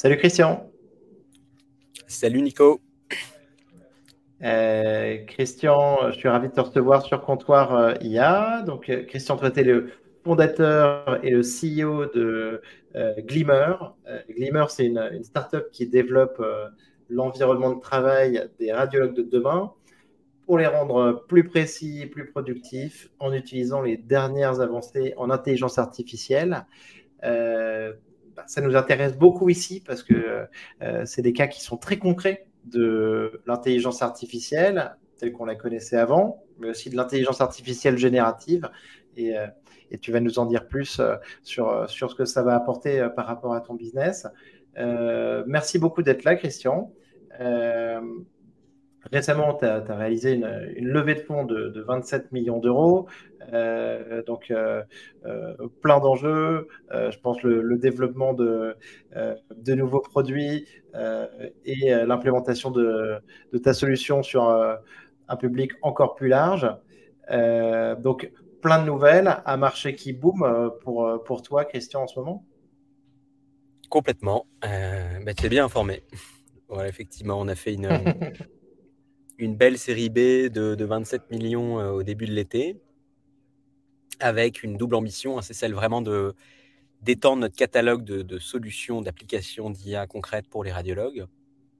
Salut Christian. Salut Nico. Euh, Christian, je suis ravi de te recevoir sur Comptoir euh, IA. Donc, euh, Christian, toi, tu es le fondateur et le CEO de Glimmer. Glimmer, c'est une, une startup qui développe l'environnement de travail des radiologues de demain pour les rendre plus précis et plus productifs en utilisant les dernières avancées en intelligence artificielle. Bah, ça nous intéresse beaucoup ici parce que c'est des cas qui sont très concrets de l'intelligence artificielle telle qu'on la connaissait avant, mais aussi de l'intelligence artificielle générative. Et, euh, et, tu vas nous en dire plus euh, sur, euh, sur ce que ça va apporter par rapport à ton business. merci beaucoup d'être là, Christian. Récemment, tu as, réalisé une, une, levée de fonds de, de 27 millions d'euros. Euh, donc, euh, euh, plein d'enjeux. je pense le, le développement de, de nouveaux produits et l'implémentation de, de, ta solution sur un public encore plus large. donc, plein de nouvelles, un marché qui boom pour, pour toi, Christian, en ce moment? Complètement. Bah, tu es bien informé. Voilà, effectivement, on a fait une, une belle série B de, de 27 millions au début de l'été avec une double ambition, hein, c'est celle vraiment de d'étendre notre catalogue de, solutions, d'applications d'IA concrètes pour les radiologues,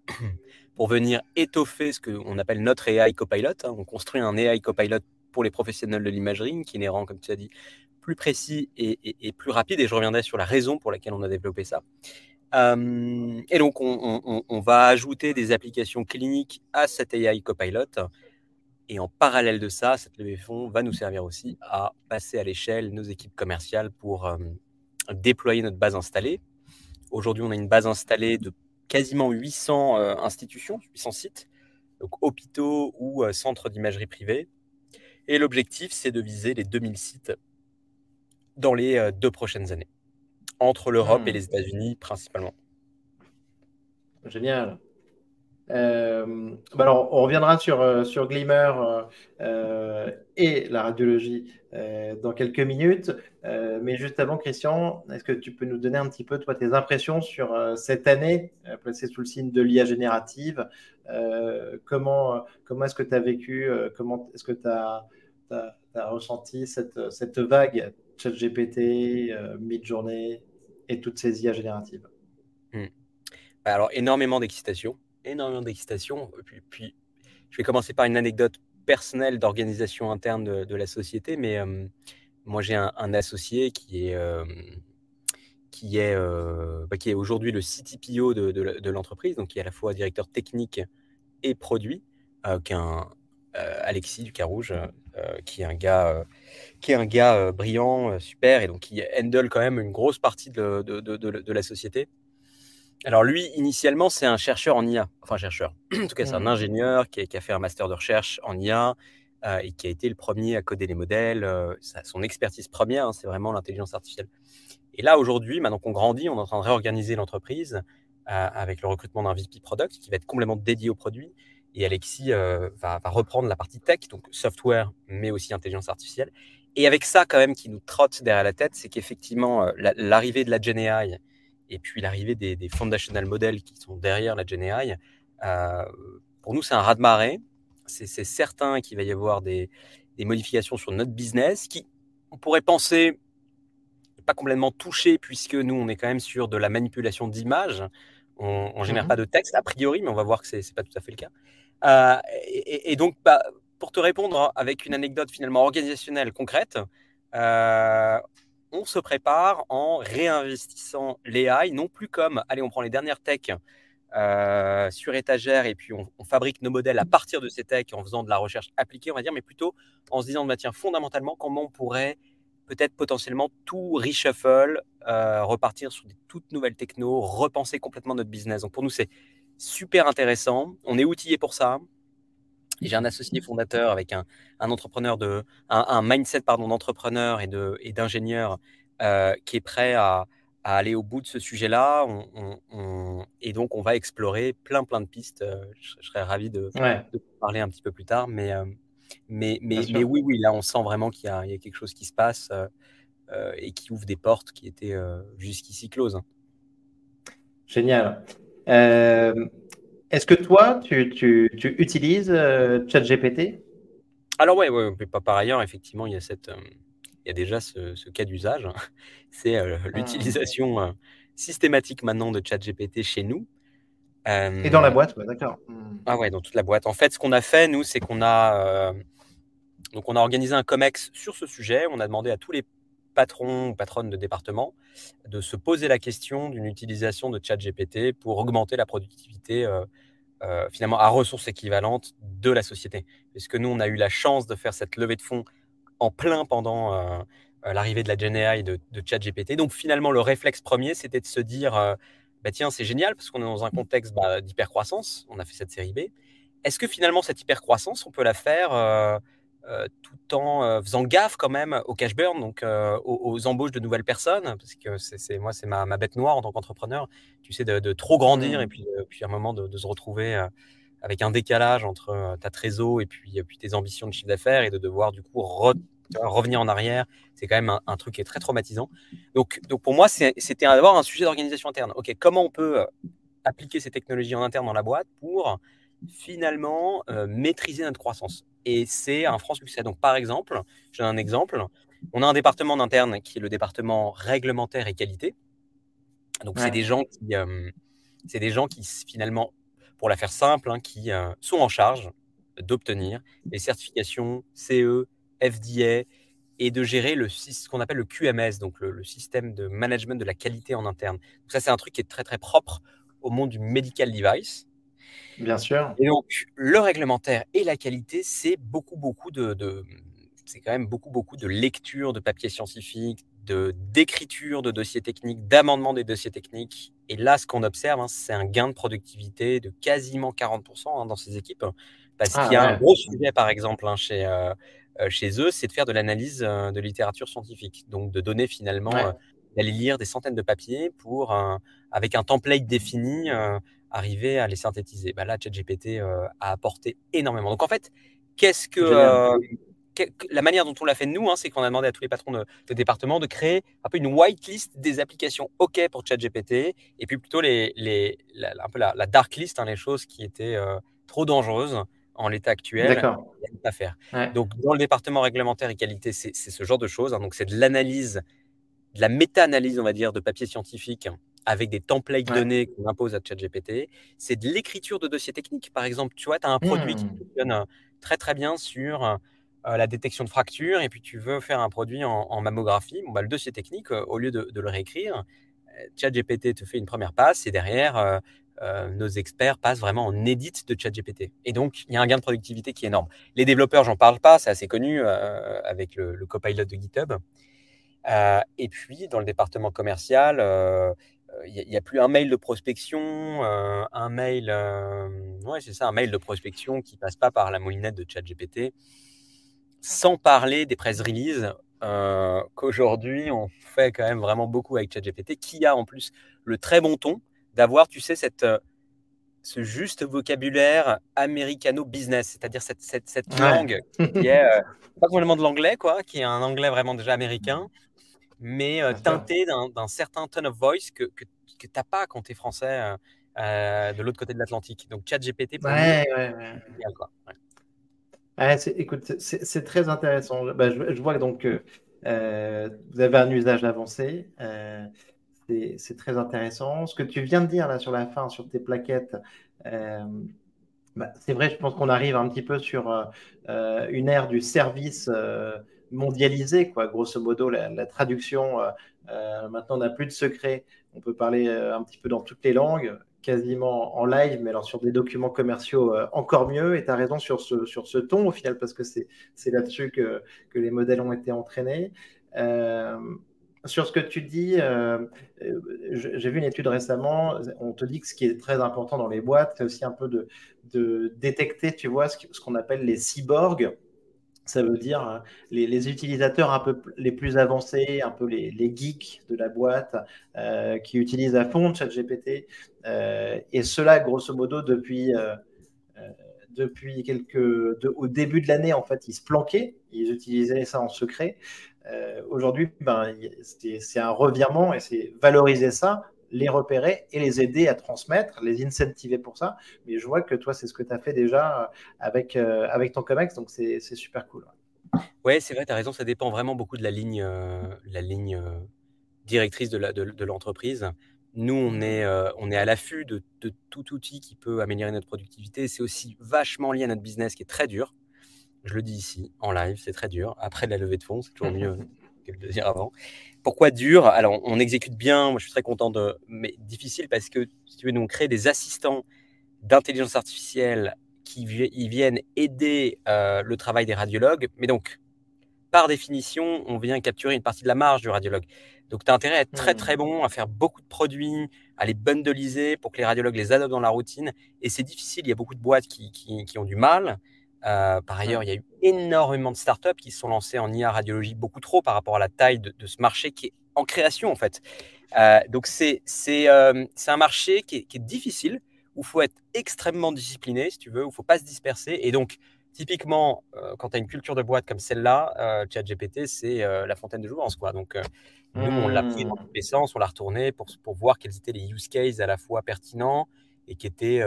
pour venir étoffer ce qu'on appelle notre AI Copilot. Hein. On construit un AI Copilot pour les professionnels de l'imagerie, qui les rend, comme tu as dit, plus précis et, plus rapide. Et je reviendrai sur la raison pour laquelle on a développé ça. Et donc, on, va ajouter des applications cliniques à cet AI Copilot et en parallèle de ça, cette levée de fonds va nous servir aussi à passer à l'échelle nos équipes commerciales pour déployer notre base installée. Aujourd'hui, on a une base installée de quasiment 800 euh, institutions, 800 sites, donc hôpitaux ou centres d'imagerie privée. Et l'objectif, c'est de viser les 2000 sites dans les deux prochaines années, entre l'Europe et hmm. les États-Unis principalement. Génial. Euh, bah alors, on reviendra sur, euh, sur Glimmer euh, et la radiologie dans quelques minutes. mais juste avant, Christian, est-ce que tu peux nous donner un petit peu, toi, tes impressions sur cette année placée sous le signe de l'IA générative Comment, comment est-ce que tu as vécu Comment est-ce que tu as, as, ressenti cette, cette vague ChatGPT, Midjourney? Et toutes ces IA génératives hmm. Alors, énormément d'excitation énormément d'excitation. Puis, puis, je vais commencer par une anecdote personnelle d'organisation interne de, la société, mais euh, moi j'ai un, associé qui est, euh, est, euh, bah, est aujourd'hui le CTPO de, de, l'entreprise, donc qui est à la fois directeur technique et produit, qui est un, Alexis du Carouge, qui est un gars, qui est un gars brillant, super, et donc qui handle quand même une grosse partie de, de la société. Alors lui, initialement, c'est un chercheur en IA. Enfin, chercheur. en tout cas, c'est un mmh. ingénieur qui a, fait un master de recherche en IA euh, et qui a été le premier à coder les modèles. Euh, son expertise première, hein, c'est vraiment l'intelligence artificielle. Et là, aujourd'hui, maintenant qu'on grandit, on est en train de réorganiser l'entreprise euh, avec le recrutement d'un VP Product qui va être complètement dédié au produit. Et Alexis va, reprendre la partie tech, donc software, mais aussi intelligence artificielle. Et avec ça, quand même, qui nous trotte derrière la tête, c'est qu'effectivement, l'arrivée de la GenAI et puis l'arrivée des, des, foundational models qui sont derrière la GenAI, euh, pour nous, c'est un raz-de-marée. C'est certain qu'il va y avoir des, des, modifications sur notre business qui, on pourrait penser, pas complètement touché puisque nous, on est quand même sur de la manipulation d'images. On ne génère mmh pas de texte a priori, mais on va voir que ce n'est pas tout à fait le cas. Euh, et, donc, bah, pour te répondre avec une anecdote finalement organisationnelle concrète, euh, on se prépare en réinvestissant l'AI, non plus comme, allez, on prend les dernières techs euh, sur étagère et puis on, fabrique nos modèles à partir de ces techs en faisant de la recherche appliquée, on va dire, mais plutôt en se disant, bah, tiens, fondamentalement, comment on pourrait peut-être potentiellement tout reshuffle, repartir sur des toutes nouvelles technos, repenser complètement notre business. Donc pour nous, c'est super intéressant. On est outillé pour ça. J'ai un associé fondateur avec un, entrepreneur de, un, mindset pardon d'entrepreneur et de et d'ingénieur euh, qui est prêt à, aller au bout de ce sujet-là. et donc on va explorer plein plein de pistes. Euh, je, serais ravi de, parler un petit peu plus tard, mais euh, mais mais, mais, oui oui là on sent vraiment qu'il y, a quelque chose qui se passe et qui ouvre des portes qui étaient jusqu'ici closes. Génial. Est-ce que toi, tu, tu, tu utilises ChatGPT? Alors ouais, ouais, pas par ailleurs, effectivement, il y a cette, il y a déjà ce, cas d'usage. C'est ah. l'utilisation systématique maintenant de ChatGPT chez nous. Et dans la boîte, d'accord. Ah ouais, dans toute la boîte. En fait, ce qu'on a fait, nous, c'est qu'on a, donc on a organisé un COMEX sur ce sujet. On a demandé à tous les patrons ou patronnes de département de se poser la question d'une utilisation de ChatGPT pour augmenter la productivité finalement à ressources équivalentes de la société. Parce que nous, on a eu la chance de faire cette levée de fonds en plein pendant l'arrivée de la GenAI de, de ChatGPT. Donc finalement, le réflexe premier, c'était de se dire, bah, tiens, c'est génial parce qu'on est dans un contexte bah, d'hypercroissance. On a fait cette série B. Est-ce que finalement, cette hypercroissance, on peut la faire tout en faisant gaffe quand même au cash burn, donc aux, embauches de nouvelles personnes, parce que c'est moi c'est ma, bête noire en tant qu'entrepreneur, tu sais de, trop grandir mmh. et puis, puis à un moment de, se retrouver avec un décalage entre ta trésor et puis, puis tes ambitions de chiffre d'affaires et de devoir du coup revenir en arrière, c'est quand même un, truc qui est très traumatisant. Donc, donc pour moi, c'était d'avoir un sujet d'organisation interne. Ok, comment on peut euh, appliquer ces technologies en interne dans la boîte pour finalement euh, maîtriser notre croissance Et c'est un franc succès. Donc par exemple, j'ai un exemple. On a un département en interne qui est le département réglementaire et qualité. Donc c'est des gens qui, euh, c'est des gens qui finalement, pour la faire simple, hein, qui sont en charge d'obtenir les certifications CE, FDA et de gérer le, ce qu'on appelle le QMS, donc le, système de management de la qualité en interne. Donc ça, c'est un truc qui est très très propre au monde du medical device. Bien sûr. Et donc le réglementaire et la qualité, c'est beaucoup beaucoup de, c'est quand même beaucoup beaucoup de lecture de papiers scientifiques, de d'écriture de dossiers techniques, d'amendement des dossiers techniques. Et là, ce qu'on observe, hein, c'est un gain de productivité de quasiment 40% hein, dans ces équipes, parce ah qu'il y a un gros sujet, par exemple, hein, chez euh, euh, chez eux, c'est de faire de l'analyse euh, de littérature scientifique, donc de donner finalement, euh, d'aller lire des centaines de papiers pour, avec un template défini, arriver à les synthétiser. Bah là, ChatGPT a apporté énormément. Donc en fait, qu'est-ce que la manière dont on l'a fait nous, hein, c'est qu'on a demandé à tous les patrons de, département de créer un peu une whitelist des applications OK pour ChatGPT, et puis plutôt les, les la, un peu la, dark list, hein, les choses qui étaient trop dangereuses en l'état actuel, à faire. Donc, dans le département réglementaire et qualité, c'est ce genre de choses. Hein. Donc, c'est de l'analyse, de la méta-analyse, on va dire, de papiers scientifiques avec des templates donnés qu'on impose à ChatGPT. C'est de l'écriture de dossiers techniques. Par exemple, tu vois, tu as un produit qui mmh. fonctionne euh, très, très bien sur euh, la détection de fractures et puis tu veux faire un produit en, mammographie. Bon, bah, le dossier technique, euh, au lieu de, de le réécrire, ChatGPT te fait une première passe et derrière, euh, nos experts passent vraiment en édit de ChatGPT. Et donc, il y a un gain de productivité qui est énorme. Les développeurs, j'en parle pas, c'est assez connu euh, avec le, copilot de GitHub. Euh, et puis, dans le département commercial, il n'y a, plus un mail de prospection, un mail, ouais, c'est ça, un mail de prospection qui passe pas par la moulinette de ChatGPT, sans parler des press releases qu'aujourd'hui on fait quand même vraiment beaucoup avec ChatGPT, qui a en plus le très bon ton d'avoir, tu sais, cette, euh, ce juste vocabulaire américano-business, c'est-à-dire cette, cette, cette langue qui est euh, pas complètement de l'anglais, quoi, qui est un anglais vraiment déjà américain, mais euh, teinté d'un certain tone of voice que, que, que tu n'as pas quand tu es français de l'autre côté de l'Atlantique. Donc, ChatGPT, pour ouais, ouais, ouais. quoi. écoute, c'est très intéressant. Bah, je, je, vois donc que vous avez un usage avancé c'est très intéressant. Ce que tu viens de dire là sur la fin, sur tes plaquettes, euh, bah, c'est vrai, je pense qu'on arrive un petit peu sur euh, euh, une ère du service mondialisé, quoi. Grosso modo, la, traduction, maintenant, on n'a plus de secret. On peut parler un petit peu dans toutes les langues, quasiment en live, mais alors sur des documents commerciaux encore mieux. Et tu as raison sur ce, sur ce ton au final, parce que c'est là-dessus que, que, les modèles ont été entraînés sur ce que tu dis, euh, euh, j'ai vu une étude récemment, on te dit que ce qui est très important dans les boîtes, c'est aussi un peu de, détecter, tu vois, ce qu'on appelle les cyborgs. Ça veut dire hein, les, utilisateurs un peu les plus avancés, un peu les, geeks de la boîte euh, qui utilisent à fond ChatGPT. et cela, grosso modo, depuis, depuis quelques. au début de l'année, en fait, ils se planquaient, ils utilisaient ça en secret. Euh, aujourd'hui, ben, c'est un revirement et c'est valoriser ça les repérer et les aider à transmettre, les incentiver pour ça. Mais je vois que toi, c'est ce que tu as fait déjà avec, avec ton COMEX, donc c'est super cool. Ouais, c'est vrai, tu as raison, ça dépend vraiment beaucoup de la ligne, la ligne directrice de l'entreprise. Nous, on est, on est à l'affût de, de, tout outil qui peut améliorer notre productivité. C'est aussi vachement lié à notre business qui est très dur. Je le dis ici, en live, c'est très dur. Après la levée de fonds, c'est toujours mieux que le dire avant. Pourquoi dur? Alors, on exécute bien, moi je suis très content de. Mais difficile parce que, si tu veux, nous, on crée des assistants d'intelligence artificielle qui viennent aider le travail des radiologues. Mais donc, par définition, on vient capturer une partie de la marge du radiologue. Donc, tu as intérêt à être très, mmh. très bon, à faire beaucoup de produits, à les bundleiser pour que les radiologues les adoptent dans la routine. Et c'est difficile, il y a beaucoup de boîtes qui, qui, ont du mal. Euh, par ailleurs, il y a eu énormément de startups qui se sont lancées en IA radiologie, beaucoup trop par rapport à la taille de, ce marché qui est en création, en fait. Euh, donc, c'est euh, un marché qui est, qui est difficile, où il faut être extrêmement discipliné, si tu veux, où il ne faut pas se disperser. Et donc, Typiquement, quand tu as une culture de boîte comme celle-là, ChatGPT, c'est la fontaine de jouvence. Quoi. Donc, nous, on l'a pris dans mmh. tous les sens, on l'a retourné pour, pour, voir quels étaient les use cases à la fois pertinents et qui étaient,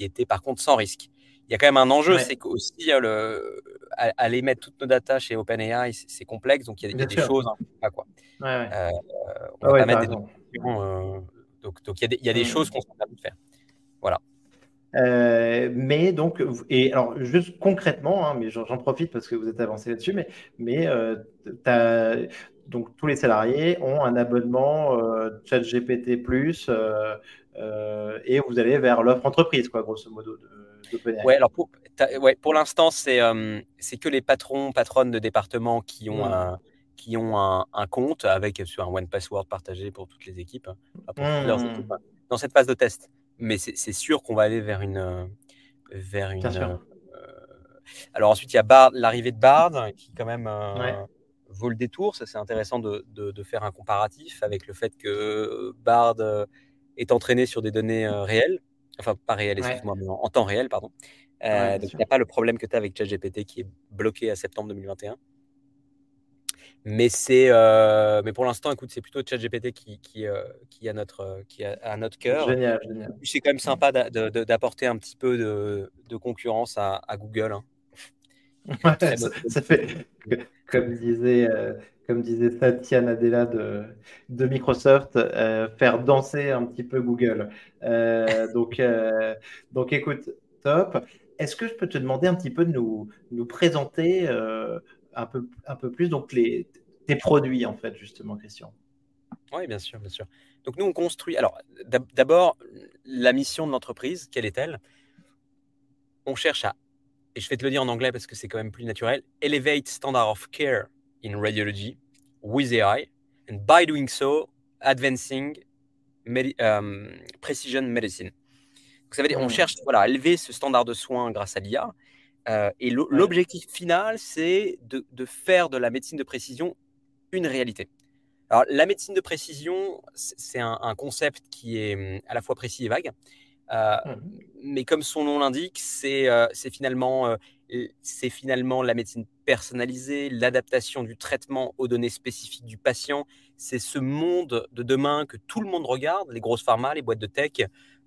qui étaient par contre sans risque. Il y a quand même un enjeu, c'est qu'aussi, le, aller mettre toutes nos data chez OpenAI, c'est complexe, donc il y a, des choses. Hein, quoi. Ouais, on va pas mettre des donc, donc, il y a des, il y a des mmh. choses qu'on s'en de faire. Voilà. Euh, mais donc, et alors juste concrètement, hein, mais j'en profite parce que vous êtes avancé là-dessus, mais, mais euh, donc tous les salariés ont un abonnement euh, ChatGPT Plus euh, et vous allez vers l'offre entreprise, quoi, grosso modo. De, ouais, alors pour, ouais, pour l'instant, c'est c'est que les patrons, patronnes de département qui ont un qui ont un, compte avec sur un one password partagé pour toutes les équipes, hein, pour toutes leurs équipes, hein, dans cette phase de test mais c'est sûr qu'on va aller vers une. Euh, vers une euh, alors ensuite, il y a l'arrivée de Bard qui quand même euh, vaut le détour. Ça, c'est intéressant de, de, faire un comparatif avec le fait que Bard est entraîné sur des données réelles. Enfin, pas réelles, excuse-moi, mais en, temps réel, pardon. donc, il n'y a pas le problème que tu as avec ChatGPT qui est bloqué à septembre 2021. Mais c'est, euh, mais pour l'instant, écoute, c'est plutôt ChatGPT qui, qui, euh, qui a notre, qui a à notre cœur. Génial, génial. C'est quand même sympa d'apporter un petit peu de, de concurrence à, à Google. Hein. ça, fait, comme disait, euh, comme disait Nadella de, de Microsoft, faire danser un petit peu Google. donc, donc, écoute, top. Est-ce que je peux te demander un petit peu de nous, nous présenter un peu, un peu plus donc les, tes produits, en fait, justement, Christian? Oui, bien sûr, bien sûr. Donc nous, on construit. Alors, d'abord, la mission de l'entreprise, quelle est-elle? On cherche à, et je vais te le dire en anglais parce que c'est quand même plus naturel, elevate standard of care in radiology with AI, and by doing so, advancing um, precision medicine. Donc, ça veut dire, on mmh. cherche voilà, à élever ce standard de soins grâce à l'IA euh, et l'objectif final, c'est de, faire de la médecine de précision une réalité. Alors, la médecine de précision, c'est un, concept qui est hum, à la fois précis et vague. Euh, mmh. Mais comme son nom l'indique, c'est euh, finalement, finalement la médecine personnalisée, l'adaptation du traitement aux données spécifiques du patient. C'est ce monde de demain que tout le monde regarde, les grosses pharma, les boîtes de tech,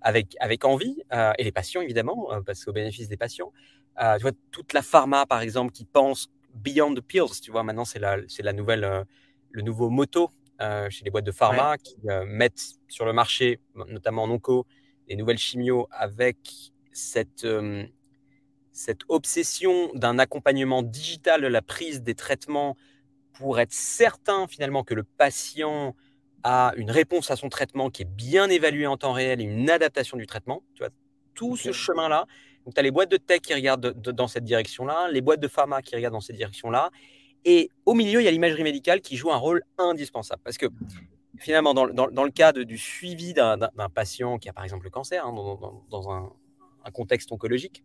avec, avec envie, et les patients évidemment, parce qu'au bénéfice des patients. Euh, tu vois, toute la pharma, par exemple, qui pense beyond the pills, tu vois, maintenant, c'est la, c'est la nouvelle, euh, le nouveau motto euh, chez les boîtes de pharma qui mettent sur le marché, notamment en onco, les nouvelles chimios avec cette, cette obsession d'un accompagnement digital de la prise des traitements pour être certain finalement que le patient a une réponse à son traitement qui est bien évaluée en temps réel et une adaptation du traitement. Tu vois, tout ce chemin-là, donc, tu as les boîtes de tech qui regardent dans cette direction-là, les boîtes de pharma qui regardent dans cette direction-là. Et au milieu, il y a l'imagerie médicale qui joue un rôle indispensable. Parce que finalement, dans, le cas du suivi d'un patient qui a par exemple le cancer, hein, dans, un, contexte oncologique,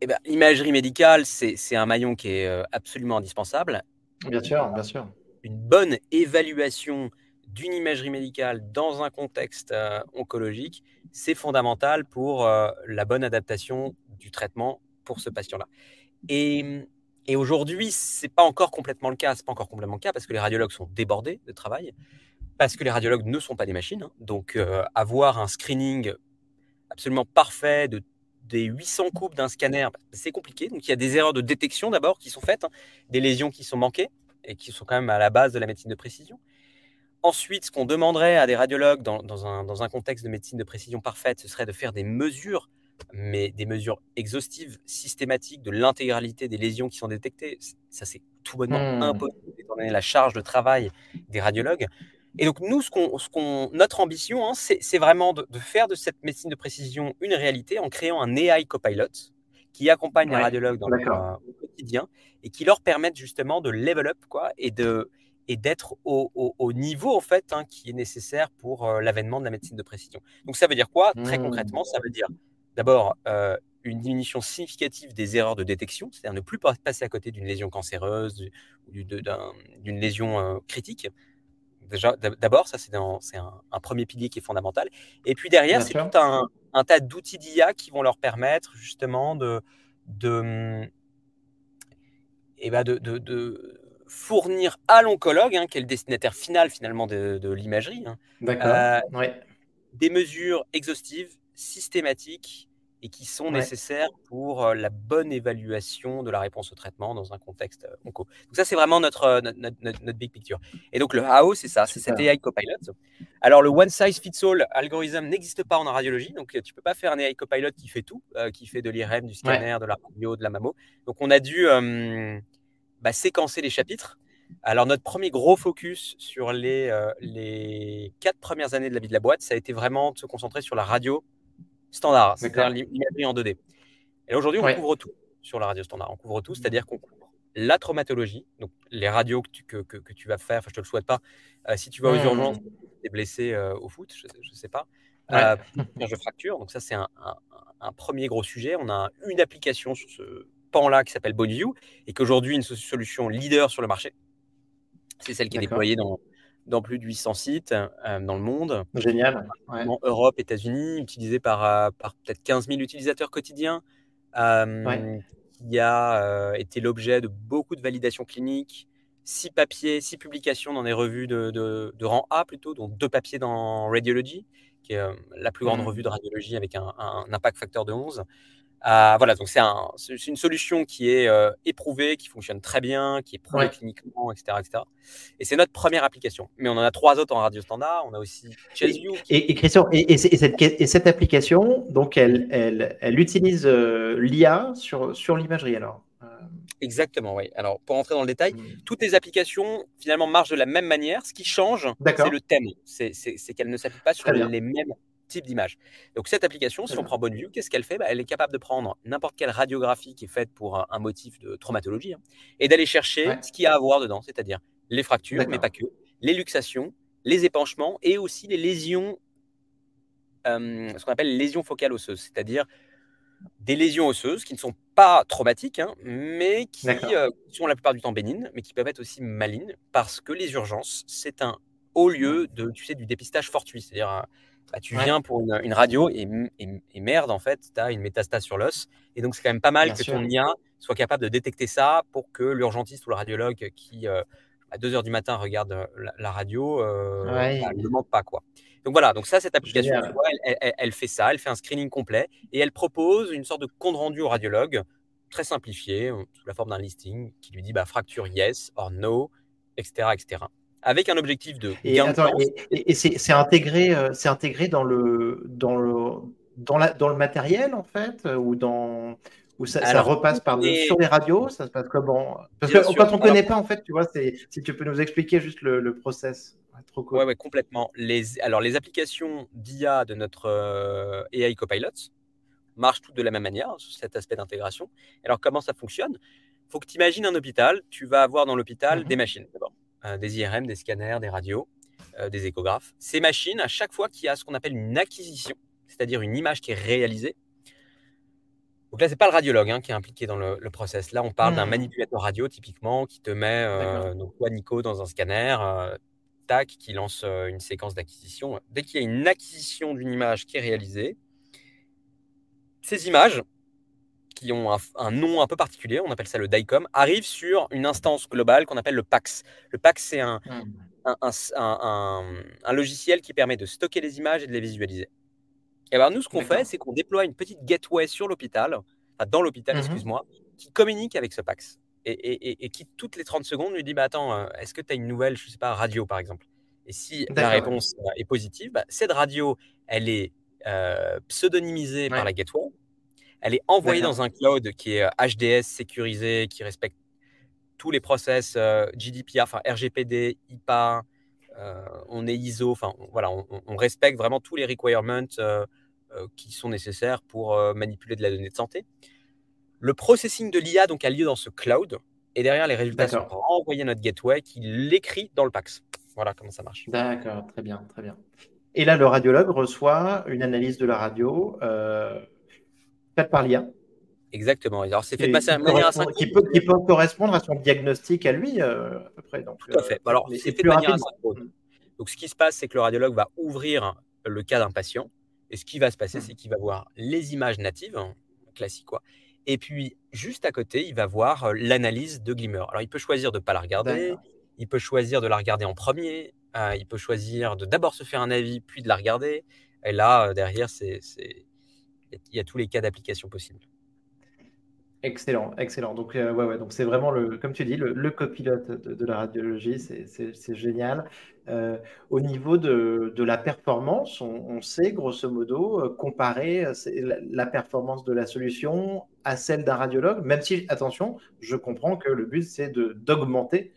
eh ben, l'imagerie médicale, c'est un maillon qui est euh, absolument indispensable. Bien sûr, bien sûr. Une bonne évaluation d'une imagerie médicale dans un contexte euh, oncologique, c'est fondamental pour euh, la bonne adaptation du traitement pour ce patient-là. Et, Et aujourd'hui, c'est pas encore complètement le cas. C'est pas encore complètement le cas parce que les radiologues sont débordés de travail, parce que les radiologues ne sont pas des machines. Hein. Donc, euh, avoir un screening absolument parfait de des 800 coupes d'un scanner, c'est compliqué. Donc, il y a des erreurs de détection d'abord qui sont faites, hein. des lésions qui sont manquées et qui sont quand même à la base de la médecine de précision. Ensuite, ce qu'on demanderait à des radiologues dans, un, dans, un, contexte de médecine de précision parfaite, ce serait de faire des mesures mais des mesures exhaustives, systématiques de l'intégralité des lésions qui sont détectées, ça c'est tout bonnement mmh. impossible étant donné la charge de travail des radiologues. Et donc nous, ce qu'on, notre ambition, hein, c'est, vraiment de, faire de cette médecine de précision une réalité en créant un AI copilot qui accompagne les radiologues dans leur quotidien et qui leur permette justement de level up quoi, et, de, et d'être au, niveau en fait hein, qui est nécessaire pour euh, l'avènement de la médecine de précision. Donc ça veut dire quoi Très mmh. concrètement, ça veut dire D'abord, euh, une diminution significative des erreurs de détection, c'est-à-dire ne plus passer à côté d'une lésion cancéreuse ou d'une lésion euh, critique. Déjà, d'abord, ça c'est un, un, premier pilier qui est fondamental. Et puis derrière, c'est tout un, tas d'outils d'IA qui vont leur permettre justement de, de, eh ben de, fournir à l'oncologue, hein, qui est le destinataire final finalement de, l'imagerie, hein, euh, des mesures exhaustives, systématiques et qui sont nécessaires pour la bonne évaluation de la réponse au traitement dans un contexte onco. Donc ça, c'est vraiment notre, notre, notre, big picture. Et donc le HAO, c'est ça, c'est cet AI Copilot. Alors le one size fits all algorithme n'existe pas en radiologie, donc tu peux pas faire un AI Copilot qui fait tout, qui fait de l'IRM, du scanner, de la radio, de la mammo. Donc on a dû bah, séquencer les chapitres. Alors notre premier gros focus sur les, les quatre premières années de la vie de la boîte, ça a été vraiment de se concentrer sur la radio standard, c'est-à-dire l'imagerie en 2D. Et aujourd'hui, on couvre tout sur la radio standard. On couvre tout, c'est-à-dire qu'on couvre la traumatologie, donc les radios que tu, que, que, tu vas faire, enfin, je te le souhaite pas. Euh, si tu vas aux mmh. urgences, tu es blessé euh, au foot, je ne sais pas. Euh, je fracture, donc ça, c'est un, un, premier gros sujet. On a une application sur ce pan-là qui s'appelle BodyView et qu'aujourd'hui, une solution leader sur le marché. C'est celle qui est déployée dans, dans plus de 800 sites euh, dans le monde. Génial. En Europe, États-Unis, utilisé par, euh, par peut-être 15 000 utilisateurs quotidiens. Euh, Qui a euh, été l'objet de beaucoup de validations cliniques, six papiers, six publications dans des revues de, de, rang A plutôt, dont deux papiers dans Radiology, qui est la plus grande mmh. revue de radiologie avec un, un, impact facteur de 11. Euh, voilà, donc c'est un, une solution qui est euh, éprouvée, qui fonctionne très bien, qui est prouvée cliniquement, etc., etc. Et c'est notre première application. Mais on en a trois autres en radio standard. On a aussi. Et, et, Christian, et, cette, et, cette, application, donc elle, elle, elle utilise euh, l'IA sur, sur l'imagerie alors Exactement, oui. Alors, pour rentrer dans le détail, mmh. toutes les applications, finalement, marchent de la même manière. Ce qui change, c'est le thème. C'est qu'elles ne s'appliquent pas sur les mêmes type d'image. Donc cette application, si on prend BonneView, qu'est-ce qu'elle fait? Bah, Elle est capable de prendre n'importe quelle radiographie qui est faite pour un, motif de traumatologie hein, et d'aller chercher ce qu'il y a à voir dedans, c'est-à-dire les fractures, mais pas que, les luxations, les épanchements et aussi les lésions, euh, ce qu'on appelle les lésions focales osseuses, c'est-à-dire des lésions osseuses qui ne sont pas traumatiques, hein, mais qui euh, sont la plupart du temps bénignes, mais qui peuvent être aussi malignes, parce que les urgences, c'est un haut lieu de, tu sais, du dépistage fortuit, c'est-à-dire bah, tu viens pour une, radio et, merde, en fait, tu as une métastase sur l'os. Et donc, c'est quand même pas mal que ton IA soit capable de détecter ça pour que l'urgentiste ou le radiologue qui, euh, à 2 heures du matin, regarde euh, la, radio euh, bah, ne manque pas. Quoi. Donc voilà, donc ça, cette application, elle, fait ça, elle fait un screening complet et elle propose une sorte de compte rendu au radiologue très simplifié, sous la forme d'un listing, qui lui dit bah, fracture yes or no, etc. etc avec un objectif de et, et, c'est intégré, euh, c'est intégré dans le dans le dans, la, dans le matériel en fait euh, ou dans ou ça, ça repasse par sur les radios, ça se passe comment? Parce que quand on ne connaît pas en fait, tu vois, si tu peux nous expliquer juste le, le process. trop cool. Ouais, complètement. Les, alors les applications d'IA de notre euh, AI Copilot marchent toutes de la même manière sur cet aspect d'intégration. Alors comment ça fonctionne? Il faut que tu imagines un hôpital. Tu vas avoir dans l'hôpital mhm. des machines d'abord. Euh, des IRM, des scanners, des radios, euh, des échographes. Ces machines, à chaque fois qu'il y a ce qu'on appelle une acquisition, c'est-à-dire une image qui est réalisée, donc là, ce n'est pas le radiologue hein, qui est impliqué dans le, process. Là, on parle d'un mmh. manipulateur radio, typiquement, qui te met, euh, donc toi, Nico, dans un scanner, tac, qui lance une séquence d'acquisition. Dès qu'il y a une acquisition d'une image qui est réalisée, ces images qui ont un, nom un peu particulier, on appelle ça le DICOM, arrivent sur une instance globale qu'on appelle le PAX. Le PAX, c'est un, hmm. un, logiciel qui permet de stocker les images et de les visualiser. Et alors nous, ce qu'on fait, c'est qu'on déploie une petite gateway sur l'hôpital, enfin dans l'hôpital, mhm. excuse-moi, qui communique avec ce PAX et, qui, toutes les 30 secondes, lui dit bah, Attends, euh, est-ce que tu as une nouvelle, je sais pas, radio par exemple? Et si la réponse euh, est positive, bah, cette radio, elle est euh, pseudonymisée par la gateway, elle est envoyée dans un cloud qui est HDS sécurisé, qui respecte tous les process GDPR, enfin RGPD, IPA, on est ISO, enfin voilà, on, respecte vraiment tous les requirements qui sont nécessaires pour manipuler de la donnée de santé. Le processing de l'IA donc a lieu dans ce cloud et derrière les résultats sont envoyés à notre gateway qui l'écrit dans le PAX. Voilà comment ça marche. D'accord, très bien, très bien. Et là, le radiologue reçoit une analyse de la radio euh, faite par l'IA. Exactement. Alors, c'est fait de manière qui peut, qui peut correspondre à son diagnostic à lui, euh, à peu près. Donc, Tout à fait. Euh, Alors, c'est fait de manière asynchrone. Donc, ce qui se passe, c'est que le radiologue va ouvrir le cas d'un patient. Et ce qui va se passer, mmh. c'est qu'il va voir les images natives, hein, classiques, quoi, et puis, juste à côté, il va voir l'analyse de Glimmer. Alors, il peut choisir de ne pas la regarder. Il peut choisir de la regarder en premier. il peut choisir de d'abord se faire un avis, puis de la regarder. Et là, derrière, c'est, il y a tous les cas d'application possibles. Excellent, excellent. Donc, ouais, ouais, donc c'est vraiment le, comme tu dis, le, copilote de, la radiologie, c'est génial. au niveau de, la performance, on, sait grosso modo comparer la, performance de la solution à celle d'un radiologue, même si, attention, je comprends que le but c'est d'augmenter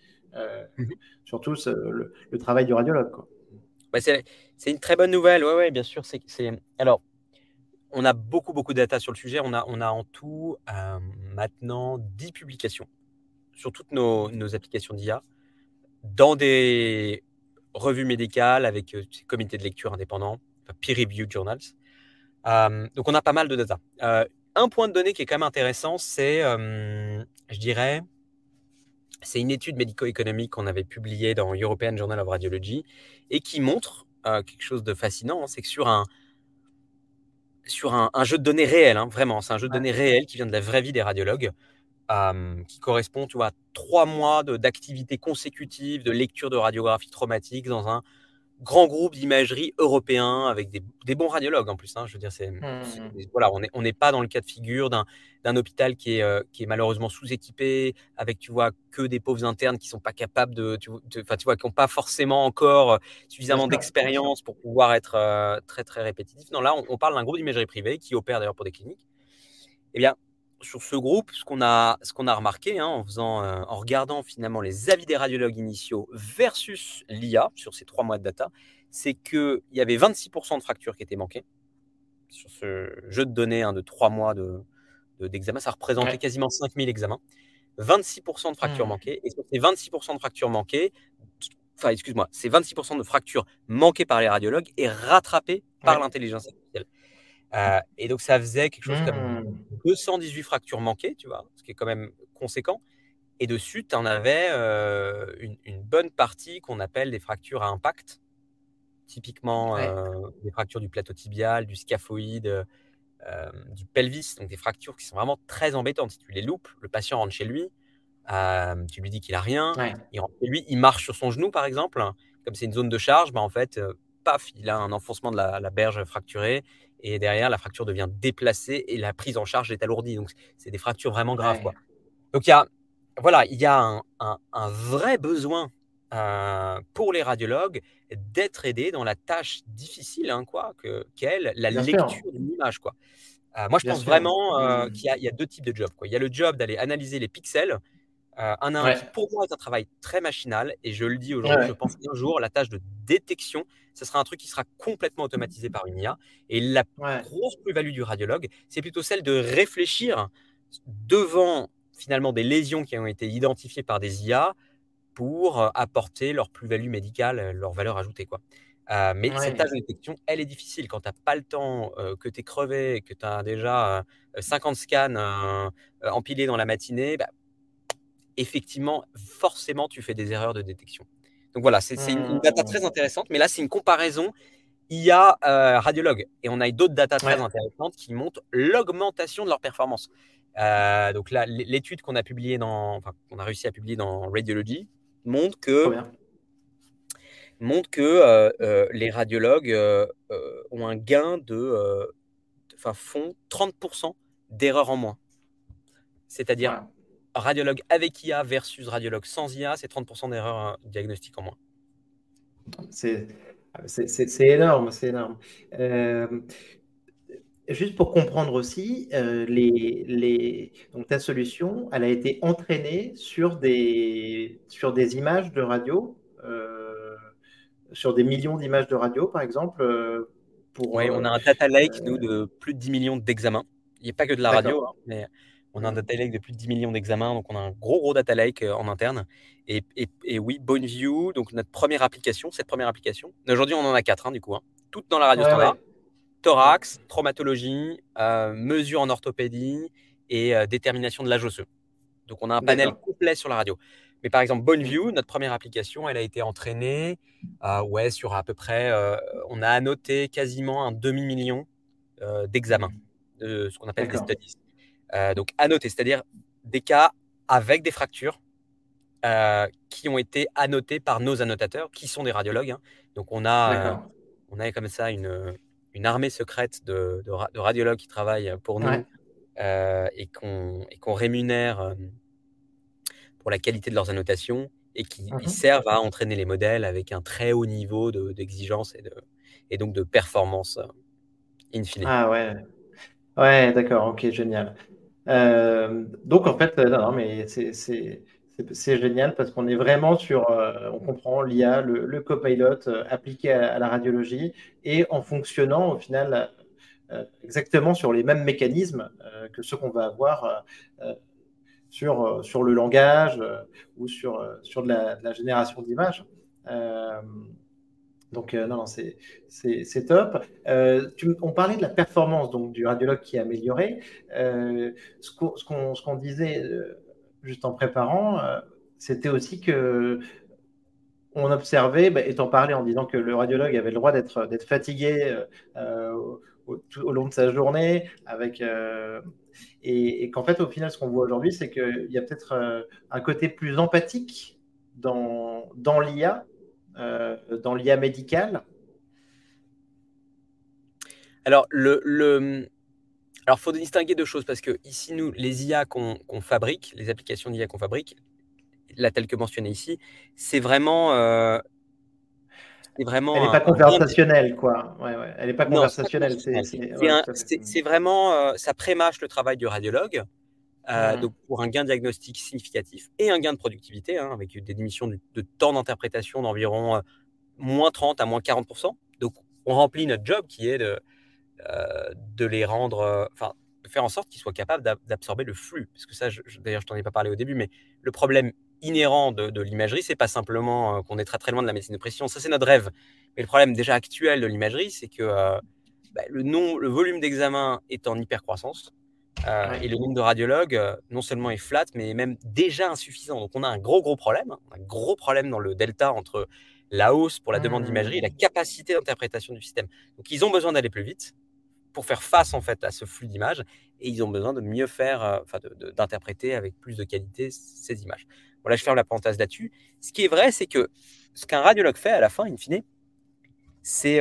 mmh surtout le, travail du radiologue. c'est une très bonne nouvelle, ouais, ouais, bien sûr. C'est alors on a beaucoup, beaucoup de data sur le sujet. On a, on a en tout euh, maintenant 10 publications sur toutes nos, applications d'IA dans des revues médicales avec euh, des comités de lecture indépendants, peer-reviewed journals. Euh, donc, on a pas mal de data. un point de données qui est quand même intéressant, c'est, je dirais, c'est une étude médico-économique qu'on avait publiée dans European Journal of Radiology et qui montre quelque chose de fascinant, hein, c'est que sur un, sur un, jeu de données réel, hein, vraiment. C'est un jeu de données réel qui vient de la vraie vie des radiologues, qui correspond tu vois, à trois mois d'activité consécutive, de lecture de radiographie traumatique dans un grand groupe d'imagerie européen avec des, bons radiologues en plus. Hein. je veux dire, c'est, mmh. voilà, on n'est on pas dans le cas de figure d'un, hôpital qui est, euh, qui est malheureusement sous-équipé, avec tu vois que des pauvres internes qui sont pas capables de, tu, tu vois, qui n'ont pas forcément encore euh, suffisamment d'expérience pour pouvoir être euh, très très répétitif. Non, là, on, on parle d'un groupe d'imagerie privée qui opère d'ailleurs pour des cliniques. Eh bien, sur ce groupe, ce qu'on a, ce qu'on a remarqué hein, en, faisant, euh, en regardant finalement les avis des radiologues initiaux versus l'IA sur ces trois mois de data, c'est qu'il y avait 26% de fractures qui étaient manquées sur ce jeu de données hein, de trois mois de, d'examen. ça représentait quasiment 5000 examens. 26% de fractures mmh. manquées. Et sur ces 26% de fractures manquées, enfin, excuse-moi, c'est 26% de fractures manquées par les radiologues et rattrapées par l'intelligence artificielle. Euh, et donc, ça faisait quelque chose comme 218 mmh. fractures manquées, tu vois, ce qui est quand même conséquent. Et dessus, tu en avais euh, une, bonne partie qu'on appelle des fractures à impact, typiquement euh, des fractures du plateau tibial, du scaphoïde, du pelvis, donc des fractures qui sont vraiment très embêtantes. Si tu les loupes, le patient rentre chez lui, tu lui dis qu'il a rien, il rentre chez lui, il marche sur son genou, par exemple, comme c'est une zone de charge, bah, en fait, paf, il a un enfoncement de la, la berge fracturée et derrière, la fracture devient déplacée et la prise en charge est alourdie. Donc, c'est des fractures vraiment graves. Quoi. Donc, il y a, voilà, il y a un, vrai besoin euh, pour les radiologues d'être aidés dans la tâche difficile, hein, quoi, que, qu'est la lecture d'une image. Quoi. Euh, moi, je pense vraiment euh, mmh. qu'il y a, deux types de jobs. Quoi. Il y a le job d'aller analyser les pixels. Un, un qui, pour moi, est un travail très machinal. Et je le dis aujourd'hui, je pense qu'un jour, la tâche de détection ce sera un truc qui sera complètement automatisé par une IA. Et la grosse plus-value du radiologue, c'est plutôt celle de réfléchir devant finalement des lésions qui ont été identifiées par des IA pour euh, apporter leur plus-value médicale, euh, leur valeur ajoutée. Quoi. Euh, mais cette tâche de détection, elle est difficile quand tu n'as pas le temps, que tu es crevé, que tu as déjà 50 scans empilés dans la matinée. Bah, effectivement, forcément, tu fais des erreurs de détection. Donc voilà, c'est une, data très intéressante, mais là, c'est une comparaison IA euh, radiologue. Et on a d'autres data très intéressantes qui montrent l'augmentation de leur performance. donc là, l'étude qu'on a publiée dans, enfin, qu'on a réussi à publier dans Radiology montre que montre que les radiologues ont un gain de, enfin, font 30% d'erreurs en moins. C'est-à-dire radiologue avec IA versus radiologue sans IA, c'est 30% d'erreurs diagnostiques en moins. C'est énorme, c'est énorme. Euh, juste pour comprendre aussi, euh, les, les, donc ta solution, elle a été entraînée sur des, sur des images de radio, euh, sur des millions d'images de radio, par exemple. oui, on a un data lake, nous, de plus de 10 millions d'examens. Il n'y a pas que de la radio, hein, mais on a un data lake de plus de 10 millions d'examens, donc on a un gros, gros data lake euh, en interne. Et, et, oui, BoneView, donc notre première application, cette première application. Aujourd'hui, on en a quatre, hein, du coup, hein. toutes dans la radio standard. Thorax, traumatologie, euh, mesure en orthopédie et euh, détermination de l'âge osseux. Donc, on a un panel complet sur la radio. Mais par exemple, BoneView, notre première application, elle a été entraînée ouais, sur à peu près, on a annoté quasiment un demi-million d'examens, de ce qu'on appelle des studies. Euh, donc annotés, c'est-à-dire des cas avec des fractures euh, qui ont été annotés par nos annotateurs, qui sont des radiologues. Hein. Donc on a, euh, on a comme ça une, une armée secrète de, de, radiologues qui travaillent pour nous et qu'on rémunère pour la qualité de leurs annotations et qui mhm. servent à entraîner les modèles avec un très haut niveau d'exigence et, de, et donc de performance in fine. Ah ouais, ouais, d'accord, ok, génial. Euh, donc en fait, non, mais c'est génial parce qu'on est vraiment sur, euh, on comprend l'IA, le, le, copilot euh, appliqué à, la radiologie et en fonctionnant au final exactement sur les mêmes mécanismes que ceux qu'on va avoir sur, sur le langage ou sur, sur de la génération d'images. Donc, euh, non, c'est top. Euh, on parlait de la performance donc, du radiologue qui est améliorée. Euh, ce qu'on disait juste en préparant, c'était aussi que on observait, bah, étant parlé en disant que le radiologue avait le droit d'être fatigué au, long de sa journée, avec, et, et qu'en fait, au final, ce qu'on voit aujourd'hui, c'est qu'il y a peut-être un côté plus empathique dans, dans l'IA dans l'IA médical Alors, le, le... Alors, faut distinguer deux choses parce que ici, nous, les IA qu'on fabrique, les applications d'IA qu'on fabrique, la telle que mentionnée ici, c'est vraiment. Euh, vraiment elle n'est pas conversationnelle, quoi. Ouais, ouais. Elle n'est pas conversationnelle. C'est vraiment. Euh, ça prémâche le travail du radiologue. Euh, donc pour un gain diagnostique significatif et un gain de productivité, hein, avec des diminutions de, temps d'interprétation d'environ euh, moins 30 à moins 40%. Donc on remplit notre job qui est de, euh, de les rendre, enfin, de faire en sorte qu'ils soient capables d'absorber le flux. Parce que ça, d'ailleurs, je t'en ai pas parlé au début, mais le problème inhérent de, de l'imagerie, c'est pas simplement qu'on est très très loin de la médecine de précision. Ça, c'est notre rêve. Mais le problème déjà actuel de l'imagerie, c'est que bah, le, le volume d'examen est en hyper Euh, et le nombre de radiologues, euh, non seulement est flat, mais même déjà insuffisant. Donc on a un gros, gros problème, hein. un gros problème dans le delta entre la hausse pour la demande d'imagerie et la mmh. capacité d'interprétation du système. Donc ils ont besoin d'aller plus vite pour faire face en fait à ce flux d'images et ils ont besoin de mieux faire, euh, enfin d'interpréter avec plus de qualité ces images. Voilà, je ferme la parenthèse là-dessus. Ce qui est vrai, c'est que ce qu'un radiologue fait à la fin, in fine, c'est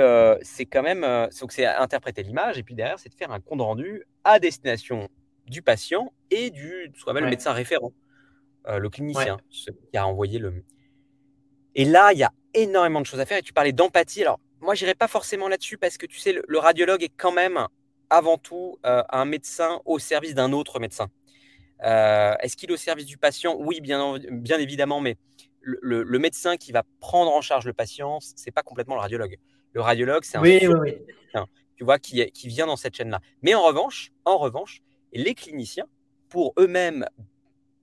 quand même c'est interpréter l'image et puis derrière, c'est de faire un compte rendu à destination du patient et du ce qu'on appelle le médecin référent, euh, le clinicien, qui a envoyé le. Et là, il y a énormément de choses à faire. Et tu parlais d'empathie. Alors, moi, j'irai pas forcément là-dessus parce que tu sais, le, radiologue est quand même avant tout euh, un médecin au service d'un autre médecin. Euh, est-ce qu'il est au service du patient? Oui, bien, bien évidemment, mais le, le, médecin qui va prendre en charge le patient, c'est pas complètement le radiologue. Le radiologue, c'est un oui, oui, oui tu vois, qui, qui vient dans cette chaîne-là. Mais en revanche, en revanche, les cliniciens, pour eux-mêmes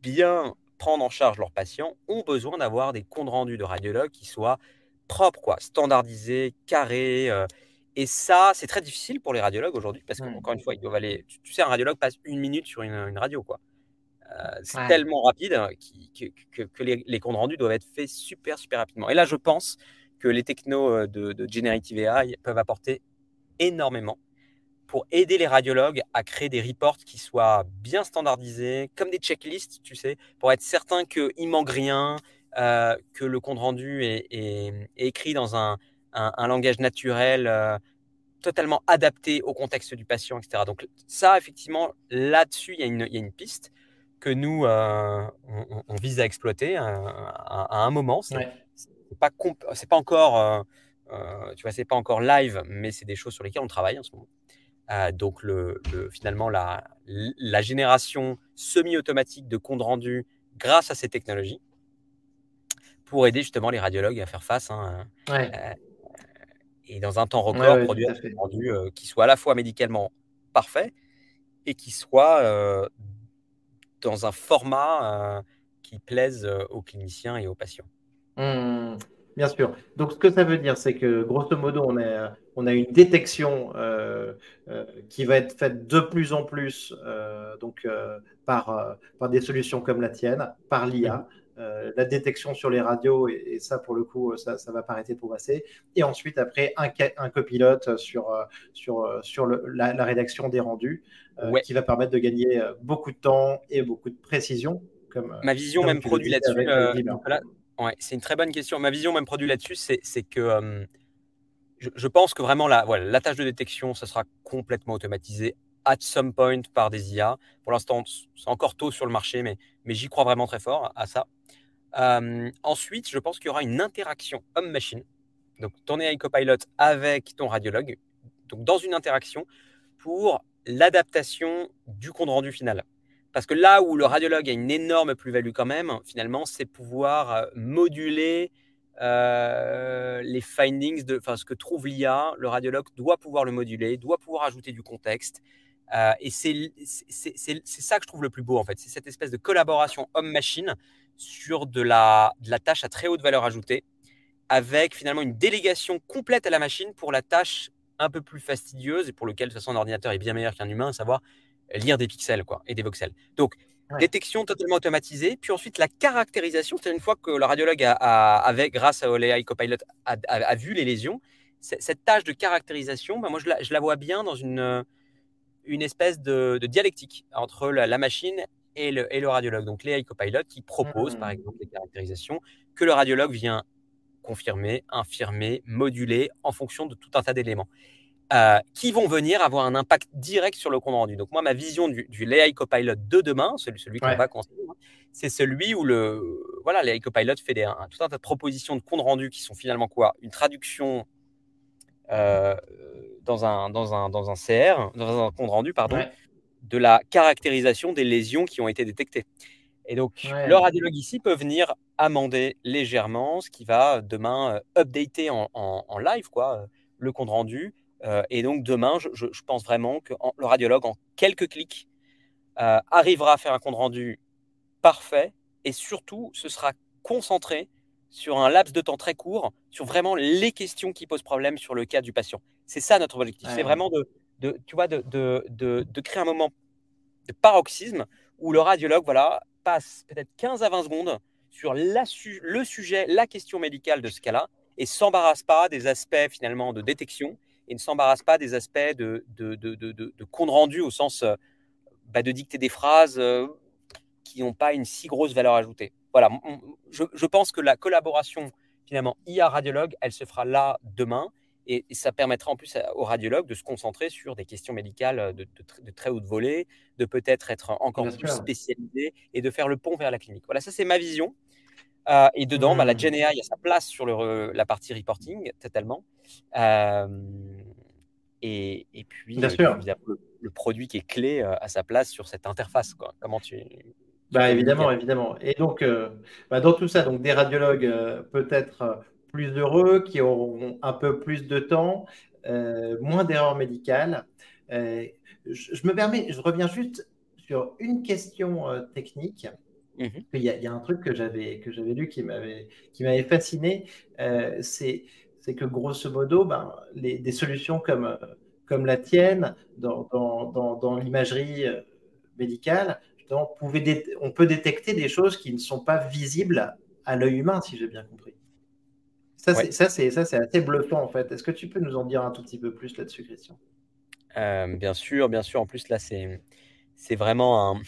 bien prendre en charge leurs patients, ont besoin d'avoir des comptes rendus de radiologues qui soient propres, quoi, standardisés, carrés. Euh. et ça, c'est très difficile pour les radiologues aujourd'hui parce qu'encore une fois, ils doivent aller. Tu, sais, un radiologue passe une minute sur une, radio, quoi. Euh, c'est tellement rapide hein, que, que, les, les, comptes rendus doivent être faits super, super rapidement. Et là, je pense que les technos euh, de, Generative AI peuvent apporter énormément pour aider les radiologues à créer des reports qui soient bien standardisés, comme des checklists, tu sais, pour être certain qu'il manque rien, euh, que le compte rendu est, écrit dans un, langage naturel, euh, totalement adapté au contexte du patient, etc. Donc ça, effectivement, là-dessus, il y, a une piste que nous, on, vise à exploiter à, un moment. C'est n'est pas, pas encore... tu vois, c'est pas encore live, mais c'est des choses sur lesquelles on travaille en ce moment. Euh, donc, le, finalement, la, la génération semi-automatique de compte rendu grâce à ces technologies pour aider justement les radiologues à faire face. Hein, euh, et dans un temps record, produire un compte rendu euh, qui soit à la fois médicalement parfait et qui soit dans un format qui plaise aux cliniciens et aux patients. Mmh. Bien sûr. Donc, ce que ça veut dire, c'est que grosso modo, on a, on a une détection euh, euh, qui va être faite de plus en plus euh, donc, par, par des solutions comme la tienne, par l'IA. la détection sur les radios, et, ça, pour le coup, ça va pas arrêter de progresser. Et ensuite, après, un, un copilote sur, sur, sur la, rédaction des rendus, qui va permettre de gagner beaucoup de temps et beaucoup de précision. Comme, Ma vision même produit là-dessus. Ouais, c'est une très bonne question. Ma vision même produit là-dessus, c'est que euh, je, pense que vraiment la, voilà, tâche de détection, ça sera complètement automatisé at some point par des IA. Pour l'instant, c'est encore tôt sur le marché, mais, mais j'y crois vraiment très fort à ça. Euh, ensuite, je pense qu'il y aura une interaction homme-machine. Donc, ton AI Copilot avec ton radiologue. Donc, dans une interaction pour l'adaptation du compte rendu final. Parce que là où le radiologue a une énorme plus-value quand même, finalement, c'est pouvoir euh, moduler euh, les findings, de, enfin, ce que trouve l'IA. Le radiologue doit pouvoir le moduler, doit pouvoir ajouter du contexte. Euh, et c'est ça que je trouve le plus beau, en fait. C'est cette espèce de collaboration homme-machine sur de la, de la tâche à très haute valeur ajoutée, avec finalement une délégation complète à la machine pour la tâche un peu plus fastidieuse et pour lequel, de toute façon, un ordinateur est bien meilleur qu'un humain, à savoir lire des pixels quoi, et des voxels. Donc, détection totalement automatisée, puis ensuite la caractérisation, c'est une fois que le radiologue, a, avec, grâce à OLEI Copilot, a, vu les lésions, cette tâche de caractérisation, ben moi je la, je la, vois bien dans une, une espèce de, dialectique entre la, machine et le, et le, radiologue. Donc l'AI Copilot qui propose par mmh. exemple des caractérisations que le radiologue vient confirmer, infirmer, moduler en fonction de tout un tas d'éléments. Euh, qui vont venir avoir un impact direct sur le compte rendu. Donc moi, ma vision du, du l'AI Copilot de demain, celui, celui qu'on va construire, hein, c'est celui où le voilà, l'AI Copilot fait des, un, tout un tas de propositions de compte rendu qui sont finalement quoi? Une traduction euh, dans, un, dans, un, dans un CR, dans un compte rendu, pardon, de la caractérisation des lésions qui ont été détectées. Et donc, le radiologue ici peut venir amender légèrement, ce qui va demain euh, updater en, en, en live quoi, le compte rendu, euh, et donc demain, je, pense vraiment que le radiologue, en quelques clics, euh, arrivera à faire un compte rendu parfait et surtout, ce sera concentré sur un laps de temps très court, sur vraiment les questions qui posent problème sur le cas du patient. C'est ça notre objectif. C'est vraiment de, tu vois, de, de, créer un moment de paroxysme où le radiologue voilà, passe peut-être 15 à 20 secondes sur la, le sujet, la question médicale de ce cas-là, et s'embarrasse pas des aspects finalement de détection et ne s'embarrasse pas des aspects de, de, de, de, compte rendu au sens euh, bah, de dicter des phrases euh, qui n'ont pas une si grosse valeur ajoutée. Voilà, je, je, pense que la collaboration finalement IA-radiologue, elle se fera là demain et, ça permettra en plus aux radiologues de se concentrer sur des questions médicales de, très haute volée, de peut-être être encore plus spécialisé et de faire le pont vers la clinique. Voilà, ça c'est ma vision. Euh, et dedans, bah, la mmh. GenAI a sa place sur le, la partie reporting, totalement. Euh, et, et, puis, Bien sûr. le, produit qui est clé euh, à sa place sur cette interface. Quoi. Comment tu. bah, évidemment, évidemment. Et donc, bah, dans tout ça, donc des radiologues peut-être plus heureux, qui auront un peu plus de temps, moins d'erreurs médicales. Je, je, me permets, je reviens juste sur une question technique. Mmh il, y a, un truc que j'avais que j'avais lu qui m'avait qui m'avait fasciné, euh, c'est c'est que grosso modo, ben, les, des solutions comme comme la tienne dans, dans, dans, l'imagerie euh, médicale, on, pouvait on peut détecter des choses qui ne sont pas visibles à l'œil humain, si j'ai bien compris. Ça, c'est ça, c'est assez bluffant en fait. Est-ce que tu peux nous en dire un tout petit peu plus là-dessus, Christian bien sûr, bien sûr. En plus, là, c'est, c'est vraiment un.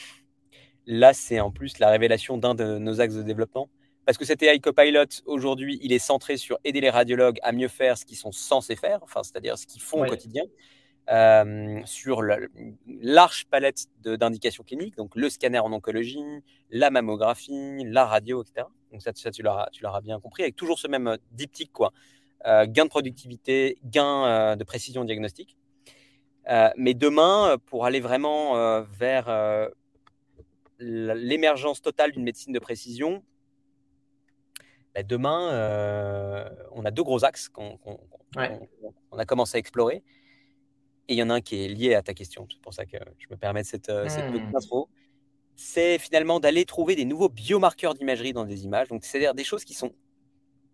Là, c'est en plus la révélation d'un de nos axes de développement. Parce que cet AI Copilot, aujourd'hui, il est centré sur aider les radiologues à mieux faire ce qu'ils sont censés faire, enfin, c'est-à-dire ce qu'ils font au quotidien, euh, sur la large palette d'indications cliniques, donc le scanner en oncologie, la mammographie, la radio, etc. Donc ça, tu l'auras bien compris, avec toujours ce même euh, diptyque, quoi. Euh, gain de productivité, gain de précision diagnostique. mais demain, pour aller vraiment vers l'émergence totale d'une médecine de précision, bah, demain, euh, on a deux gros axes qu'on a commencé à explorer. Et il y en a un qui est lié à ta question. C'est pour ça que je me permets de cette, euh, cette petite intro. C'est finalement d'aller trouver des nouveaux biomarqueurs d'imagerie dans des images. Donc, c'est-à-dire des choses qui sont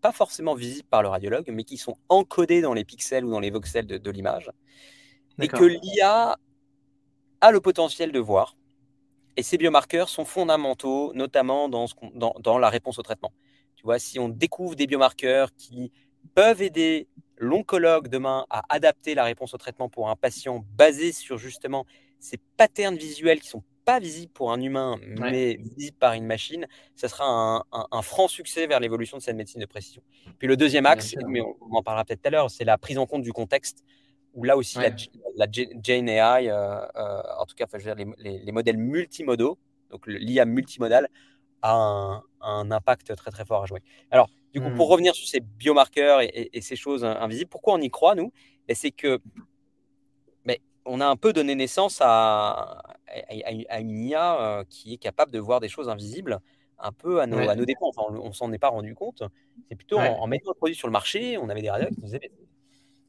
pas forcément visibles par le radiologue, mais qui sont encodées dans les pixels ou dans les voxels de, l'image. Et que l'IA a le potentiel de voir. Et ces biomarqueurs sont fondamentaux, notamment dans, ce dans, dans la réponse au traitement. Si on découvre des biomarqueurs qui peuvent aider l'oncologue demain à adapter la réponse au traitement pour un patient basé sur justement ces patterns visuels qui sont pas visibles pour un humain, mais visibles par une machine, ça sera un, franc succès vers l'évolution de cette médecine de précision. Puis le deuxième axe, mais on, en parlera peut-être tout à l'heure, c'est la prise en compte du contexte, où là aussi la, la, Jane AI, euh, euh, en tout cas, je veux dire, les, les, modèles multimodaux, donc l'IA multimodal, a un, impact très très fort à jouer. Alors, du coup, pour hmm. revenir sur ces biomarqueurs et, ces choses invisibles, pourquoi on y croit, nous? Ben, C'est que mais on a un peu donné naissance à, à, une IA euh, qui est capable de voir des choses invisibles un peu à nos, à nos dépens. Enfin, on, ne s'en est pas rendu compte. C'est plutôt en, mettant le produit sur le marché, on avait des radiologues qui nous disaient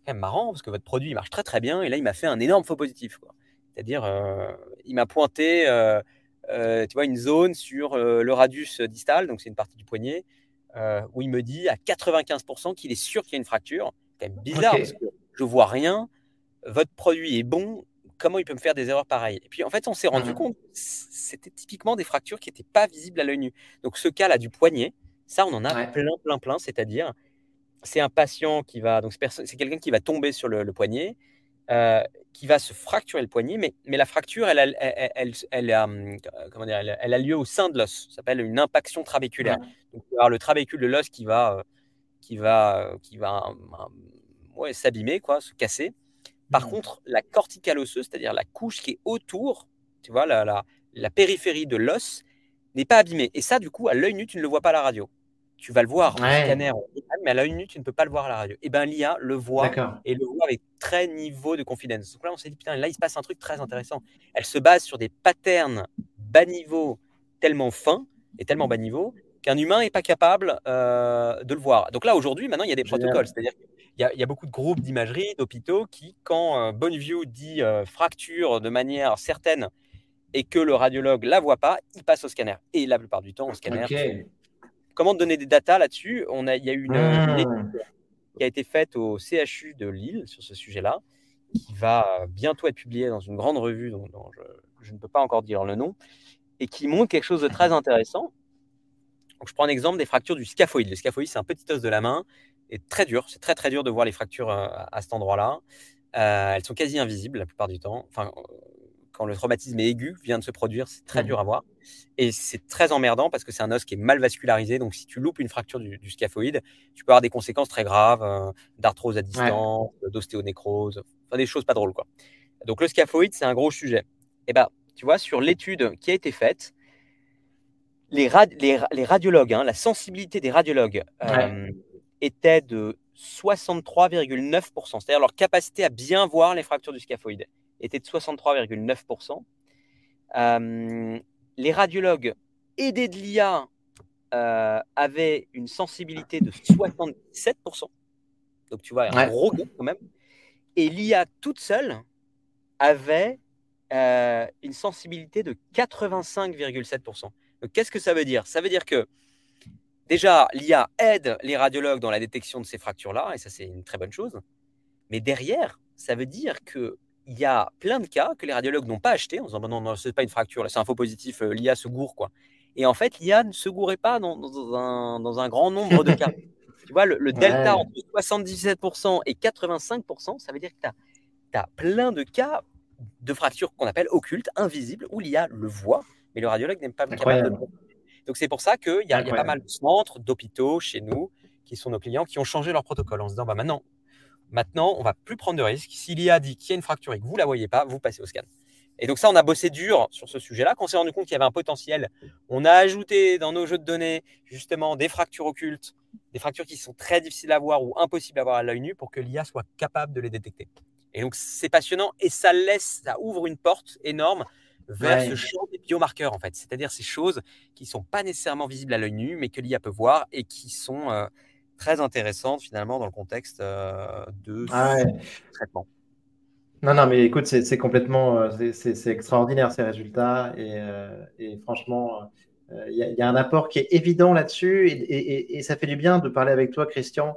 quand même marrant parce que votre produit il marche très très bien et là il m'a fait un énorme faux positif. C'est-à-dire, euh, il m'a pointé. Euh, euh, tu vois, une zone sur le radius distal, donc c'est une partie du poignet, où il me dit à 95% qu'il est sûr qu'il y a une fracture. C'est bizarre parce que je vois rien. Votre produit est bon. Comment il peut me faire des erreurs pareilles? Et puis en fait, on s'est rendu mmh. compte, c'était typiquement des fractures qui n'étaient pas visibles à l'œil nu. Donc ce cas-là du poignet, ça, on en a plein, plein, plein. C'est-à-dire, c'est un patient qui va, donc c'est quelqu'un qui va tomber sur le poignet euh, qui va se fracturer le poignet, mais, mais la fracture, elle, elle, elle, hum, comment dire, elle, a lieu au sein de l'os. Ça s'appelle une impaction trabéculaire. Donc, il le trabécule de l'os qui va, euh, qui va, euh, qui va ouais, s'abîmer, quoi, se casser. Par contre, la corticale osseuse, c'est-à-dire la couche qui est autour, tu vois, la, la, la périphérie de l'os, n'est pas abîmée. Et ça, du coup, à l'œil nu, tu ne le vois pas à la radio tu vas le voir au scanner, mais à l'œil nu, tu ne peux pas le voir à la radio. Et eh bien, l'IA le voit et le voit avec très niveau de confidence. Donc là, on s'est dit, putain, là, il se passe un truc très intéressant. Elle se base sur des patterns bas niveau tellement fins et tellement bas niveau qu'un humain n'est pas capable euh, de le voir. Donc là, aujourd'hui, maintenant, il y a des protocoles. C'est-à-dire qu'il y, a beaucoup de groupes d'imagerie, d'hôpitaux qui, quand euh, Bonneview dit euh, fracture de manière certaine et que le radiologue la voit pas, il passe au scanner. Et la plupart du temps, au scanner, comment donner des datas là-dessus On a, Il y a eu une, mmh. étude qui a été faite au CHU de Lille sur ce sujet-là, qui va bientôt être publiée dans une grande revue dont, je, ne peux pas encore dire le nom, et qui montre quelque chose de très intéressant. Donc, je prends un exemple des fractures du scaphoïde. Le scaphoïde, c'est un petit os de la main, et très dur. C'est très très dur de voir les fractures euh, à, cet endroit-là. Euh, elles sont quasi invisibles la plupart du temps. Enfin, quand le traumatisme est aigu, vient de se produire, c'est très mmh. dur à voir. Et c'est très emmerdant parce que c'est un os qui est mal vascularisé. Donc, si tu loupes une fracture du, scaphoïde, tu peux avoir des conséquences très graves, euh, d'arthrose à distance, d'ostéonécrose, enfin des choses pas drôles. Quoi. Donc, le scaphoïde, c'est un gros sujet. Et ben, tu vois, sur l'étude qui a été faite, les, les, radiologues, hein, la sensibilité des radiologues euh, était de 63,9%, c'est-à-dire leur capacité à bien voir les fractures du scaphoïde était de 63,9%. Euh, les radiologues aidés de l'IA euh, avaient une sensibilité de 77%. Donc tu vois, un gros gap quand même. Et l'IA toute seule avait euh, une sensibilité de 85,7%. Donc qu'est-ce que ça veut dire? Ça veut dire que déjà, l'IA aide les radiologues dans la détection de ces fractures-là, et ça c'est une très bonne chose. Mais derrière, ça veut dire que il y a plein de cas que les radiologues n'ont pas acheté en disant bah non, non, c'est pas une fracture, c'est un faux positif, euh, l'IA se gourre. Quoi. Et en fait, l'IA ne se gourait pas dans, un, dans un, grand nombre de cas. tu vois, le, delta entre 77% et 85%, ça veut dire que tu tu as plein de cas de fractures qu'on appelle occultes, invisibles, où l'IA le voit, mais le radiologue n'est pas capable de le voir. Donc c'est pour ça qu'il y, y, a pas mal de centres, d'hôpitaux chez nous, qui sont nos clients, qui ont changé leur protocole en se disant bah, maintenant, maintenant, on va plus prendre de risques. Si l'IA dit qu'il y a une fracture et que vous ne la voyez pas, vous passez au scan. Et donc ça, on a bossé dur sur ce sujet-là. Quand on s'est rendu compte qu'il y avait un potentiel, on a ajouté dans nos jeux de données justement des fractures occultes, des fractures qui sont très difficiles à voir ou impossibles à voir à l'œil nu pour que l'IA soit capable de les détecter. Et donc c'est passionnant et ça laisse, ça ouvre une porte énorme vers ce champ des biomarqueurs en fait, c'est-à-dire ces choses qui ne sont pas nécessairement visibles à l'œil nu, mais que l'IA peut voir et qui sont euh, très intéressantes finalement dans le contexte euh, de ah traitement. Non, non, mais écoute, c'est complètement, euh, c'est extraordinaire ces résultats. Et, euh, et franchement, il y, y, a un apport qui est évident là-dessus. Et, et, et, ça fait du bien de parler avec toi, Christian,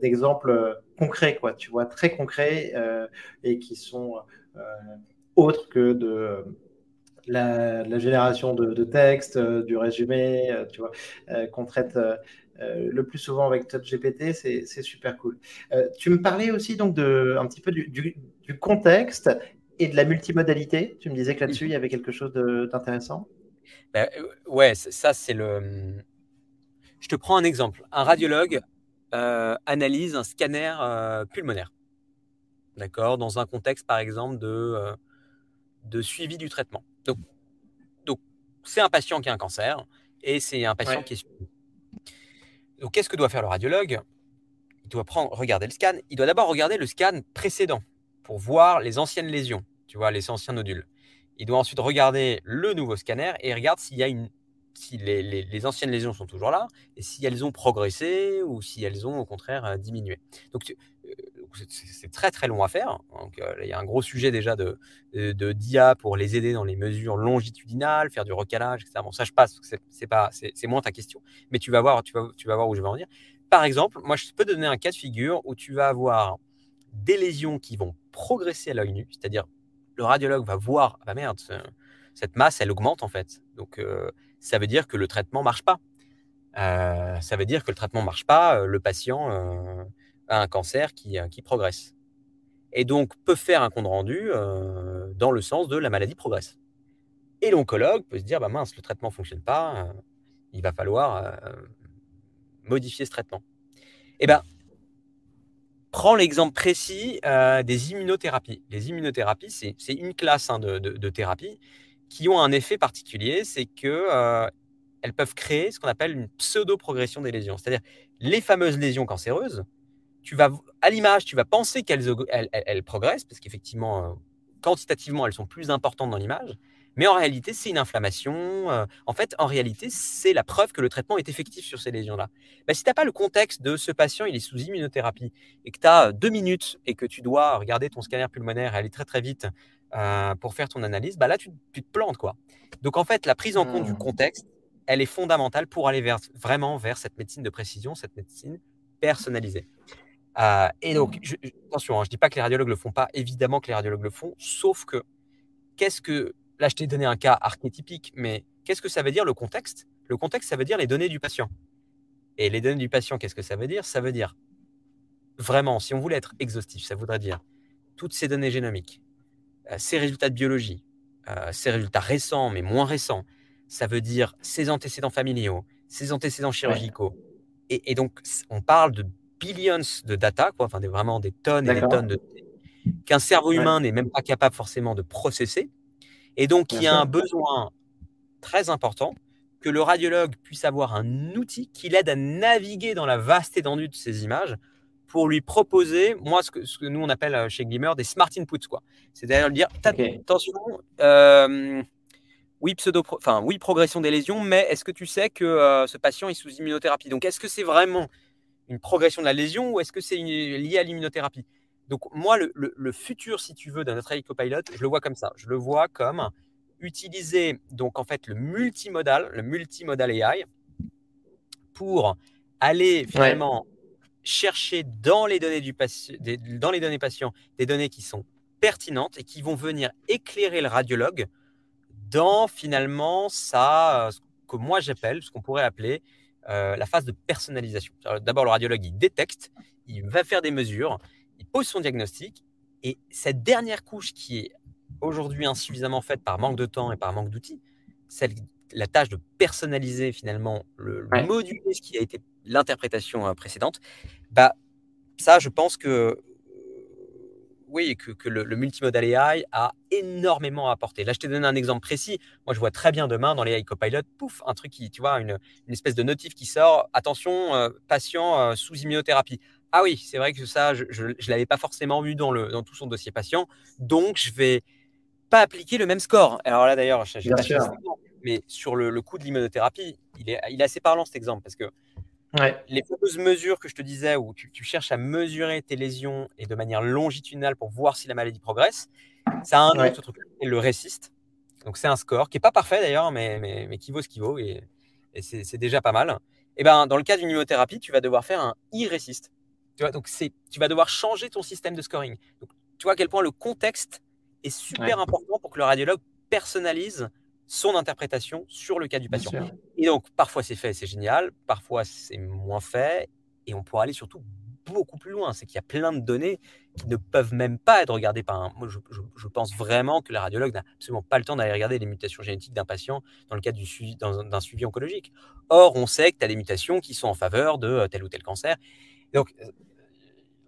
d'exemples concrets, quoi, tu vois, très concrets et qui sont autres que de la, la génération de, de textes, du résumé, tu vois, qu'on traite euh, le plus souvent avec ChatGPT, c'est super cool. Euh, tu me parlais aussi donc de, un petit peu du, contexte et de la multimodalité. Tu me disais que là-dessus, il y avait quelque chose d'intéressant. Ben, euh, ouais, ça, c'est le. Je te prends un exemple. Un radiologue analyse un scanner pulmonaire. D'accord? Dans un contexte, par exemple, de, de suivi du traitement. Donc, donc c'est un patient qui a un cancer et c'est un patient qui est suivi. Donc, qu'est-ce que doit faire le radiologue? Il doit prendre, regarder le scan. Il doit d'abord regarder le scan précédent pour voir les anciennes lésions, tu vois, les anciens nodules. Il doit ensuite regarder le nouveau scanner et regarde s'il y a une, si les, anciennes lésions sont toujours là et si elles ont progressé ou si elles ont au contraire euh, diminué. Donc, euh, c'est très très long à faire. Donc, euh, il y a un gros sujet déjà de, de, d'IA pour les aider dans les mesures longitudinales, faire du recalage, etc. Bon, ça je passe, c'est pas, c'est moins ta question, mais tu vas voir, tu vas, tu vas voir où je vais en dire. Par exemple, moi je peux te donner un cas de figure où tu vas avoir des lésions qui vont progresser à l'œil nu, c'est-à-dire le radiologue va voir, ah bah merde, cette masse elle augmente en fait, donc euh, ça veut dire que le traitement marche pas. Euh, ça veut dire que le traitement marche pas, le patient à un cancer qui, euh, qui progresse. Et donc peut faire un compte rendu euh, dans le sens de la maladie progresse. Et l'oncologue peut se dire, bah mince, le traitement ne fonctionne pas, euh, il va falloir modifier ce traitement. Eh bien, prends l'exemple précis des immunothérapies. Les immunothérapies, c'est une classe hein, de, de, de thérapies qui ont un effet particulier, c'est que elles peuvent créer ce qu'on appelle une pseudo-progression des lésions. C'est-à-dire les fameuses lésions cancéreuses, tu vas, à l'image, tu vas penser qu'elles elles, progressent, parce qu'effectivement, euh, quantitativement, elles sont plus importantes dans l'image, mais en réalité, c'est une inflammation. Euh, en fait, en réalité, c'est la preuve que le traitement est effectif sur ces lésions-là. Bah, si tu n'as pas le contexte de ce patient, il est sous immunothérapie, et que tu as deux minutes et que tu dois regarder ton scanner pulmonaire et aller très très vite euh, pour faire ton analyse, bah là, tu, te plantes. quoi. Donc en fait, la prise en compte du mmh. contexte, elle est fondamentale pour aller vers, vraiment vers cette médecine de précision, cette médecine personnalisée. Euh, et donc, attention, hein, je ne dis pas que les radiologues ne le font pas, évidemment que les radiologues le font, sauf que, qu'est-ce que, là je t'ai donné un cas archétypique, mais qu'est-ce que ça veut dire le contexte? Le contexte, ça veut dire les données du patient. Et les données du patient, qu'est-ce que ça veut dire? Ça veut dire, vraiment, si on voulait être exhaustif, ça voudrait dire toutes ces données génomiques, euh, ces résultats de biologie, euh, ces résultats récents, mais moins récents, ça veut dire ses antécédents familiaux, ses antécédents chirurgicaux. Et, et donc, on parle de billions de data, quoi, enfin des, vraiment des tonnes et des tonnes de qu'un cerveau humain n'est même pas capable forcément de processer. Et donc, il y a un besoin très important que le radiologue puisse avoir un outil qui l'aide à naviguer dans la vaste étendue de ces images pour lui proposer, moi, ce que, ce que nous on appelle euh, chez Glimmer des smart inputs. C'est-à-dire dire, attention, euh, oui, pseudo, enfin, oui, progression des lésions, mais est-ce que tu sais que euh, ce patient est sous immunothérapie? Donc, est-ce que c'est vraiment une progression de la lésion ou est-ce que c'est lié à l'immunothérapie? Donc moi, le, futur, si tu veux, d'un notre Copilot, je le vois comme ça. Je le vois comme utiliser donc en fait le multimodal, le multimodal AI pour aller finalement chercher dans les données du dans les données patients des données qui sont pertinentes et qui vont venir éclairer le radiologue dans finalement ça, ce que moi j'appelle, ce qu'on pourrait appeler euh, la phase de personnalisation. D'abord, le radiologue, il détecte, il va faire des mesures, il pose son diagnostic, Et cette dernière couche qui est aujourd'hui insuffisamment faite par manque de temps et par manque d'outils, celle, la tâche de personnaliser finalement, le, moduler ce qui a été l'interprétation précédente, bah, ça, je pense que oui, que, que le, multimodal AI a énormément apporté. Là, je t'ai donné un exemple précis. Moi, je vois très bien demain dans les AI Copilot, pouf, un truc qui, tu vois, une, une espèce de notif qui sort. Attention, euh, patient euh, sous immunothérapie. Ah oui, c'est vrai que ça, je ne l'avais pas forcément vu dans, le, dans tout son dossier patient. Donc, je vais pas appliquer le même score. Alors là, d'ailleurs, pas mais sur le, le coût de l'immunothérapie, il est, il est assez parlant cet exemple parce que les fameuses mesures que je te disais, où tu, cherches à mesurer tes lésions et de manière longitudinale pour voir si la maladie progresse, ça a un autre truc, le réciste. Donc c'est un score qui n'est pas parfait d'ailleurs, mais, mais, qui vaut ce qu'il vaut et, c'est déjà pas mal. Et ben, dans le cas d'une immunothérapie, tu vas devoir faire un e-réciste. Tu vois, donc tu vas devoir changer ton système de scoring. Donc, tu vois à quel point le contexte est super important pour que le radiologue personnalise son interprétation sur le cas du patient. Et donc, parfois c'est fait, c'est génial, parfois c'est moins fait, et on pourra aller surtout beaucoup plus loin. C'est qu'il y a plein de données qui ne peuvent même pas être regardées par un. Moi, je, pense vraiment que le radiologue n'a absolument pas le temps d'aller regarder les mutations génétiques d'un patient dans le cadre du suivi, d'un suivi oncologique. Or, on sait que tu as des mutations qui sont en faveur de euh, tel ou tel cancer. Donc, euh,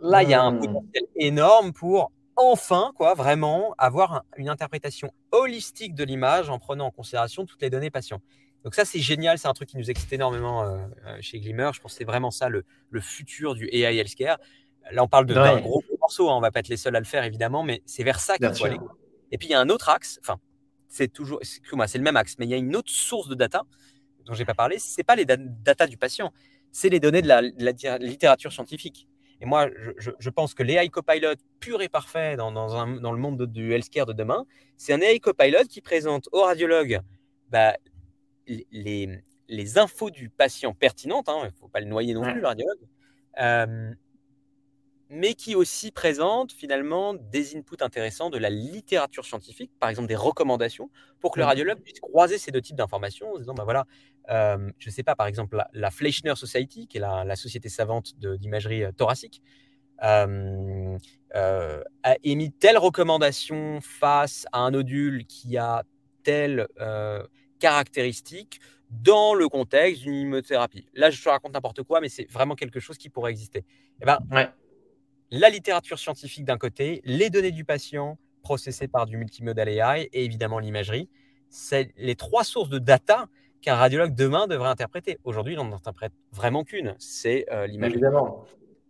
là, il y a un mmh. potentiel énorme pour enfin, quoi, vraiment avoir une interprétation holistique de l'image en prenant en considération toutes les données patients. Donc ça, c'est génial, c'est un truc qui nous excite énormément euh, euh, chez Glimmer. Je pense que c'est vraiment ça le, futur du AI healthcare. Là, on parle d'un gros, morceau, hein. on va pas être les seuls à le faire évidemment, mais c'est vers ça qu'il faut aller. Et puis il y a un autre axe, enfin, c'est toujours, moi c'est le même axe, mais il y a une autre source de data dont j'ai pas parlé. C'est pas les data du patient, c'est les données de la littérature scientifique. Et moi, je, pense que l'AI Copilot pur et parfait dans, le monde du healthcare de demain, c'est un AI Copilot qui présente au radiologue bah, les, infos du patient pertinentes, hein, il ne faut pas le noyer non plus, le radiologue, euh, mais qui aussi présente finalement des inputs intéressants de la littérature scientifique, par exemple des recommandations, pour que le radiologue puisse croiser ces deux types d'informations en se disant, bah voilà, euh, je ne sais pas, par exemple, la, Fleischner Society, qui est la, société savante d'imagerie euh, thoracique, euh, a émis telle recommandation face à un nodule qui a telle caractéristique dans le contexte d'une immunothérapie. Là, je te raconte n'importe quoi, mais c'est vraiment quelque chose qui pourrait exister. Et eh ben, La littérature scientifique d'un côté, les données du patient processées par du multimodal AI et évidemment l'imagerie, c'est les trois sources de data qu'un radiologue demain devrait interpréter. Aujourd'hui, il n'en interprète vraiment qu'une, c'est euh, l'image. Évidemment.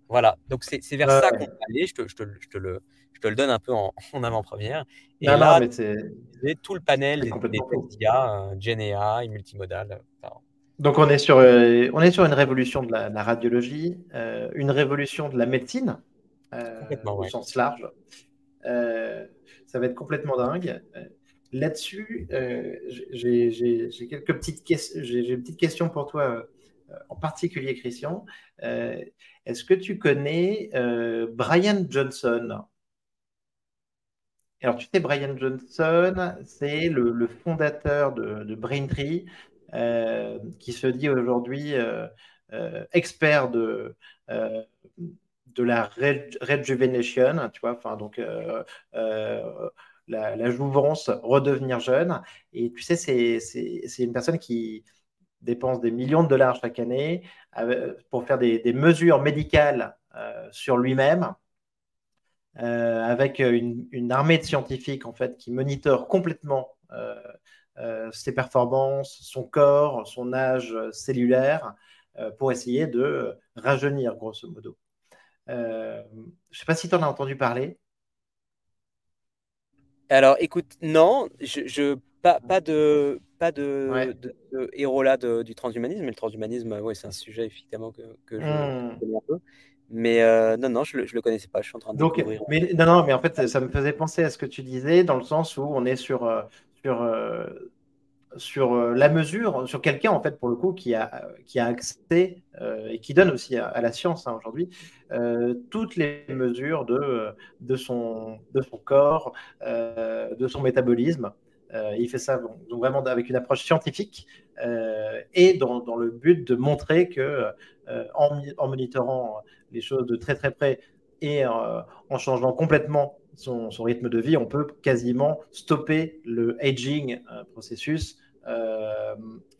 Voilà, donc c'est vers ça qu'on va aller, je te, je, te, je, te le, je te, le, donne un peu en, en avant-première. Et là, c'est tout le panel des, des IA, GenAI, multimodal. Donc on est, sur, euh, on est sur une révolution de la, radiologie, euh, une révolution de la médecine, au sens large. ça va être complètement dingue. Là-dessus, euh, j'ai quelques petites questions. J'ai une petite question pour toi, euh, en particulier, Christian. Euh, est-ce que tu connais Brian Johnson? Alors, tu sais, Brian Johnson, c'est le, fondateur de, Braintree, qui se dit aujourd'hui expert de de la rejuvenation, tu vois, enfin donc la, jouvence, redevenir jeune. Et tu sais, c'est une personne qui dépense des millions de dollars chaque année euh, pour faire des, mesures médicales euh, sur lui-même. Euh, avec une, armée de scientifiques en fait qui monitorent complètement ses performances, son corps, son âge cellulaire, pour essayer de rajeunir grosso modo. Je ne sais pas si tu en as entendu parler. Alors, écoute, non, je, pas, pas de pas de, héros là du transhumanisme, mais le transhumanisme, ouais, c'est un sujet effectivement que, je, hmm. connais un peu. Mais euh, non, non, je ne le, connaissais pas. Je suis en train de Donc. Mais, non, non, mais en fait, ça me faisait penser à ce que tu disais, dans le sens où on est sur, euh, sur euh, sur euh, la mesure, sur quelqu'un en fait pour le coup qui a, qui a accès euh, et qui donne aussi à, la science hein, aujourd'hui euh, toutes les mesures de, de, son, de son corps, de son métabolisme. il fait ça vraiment avec une approche scientifique et dans, dans, le but de montrer que en, en, monitorant les choses de très très près et en changeant complètement son, rythme de vie, on peut quasiment stopper le aging processus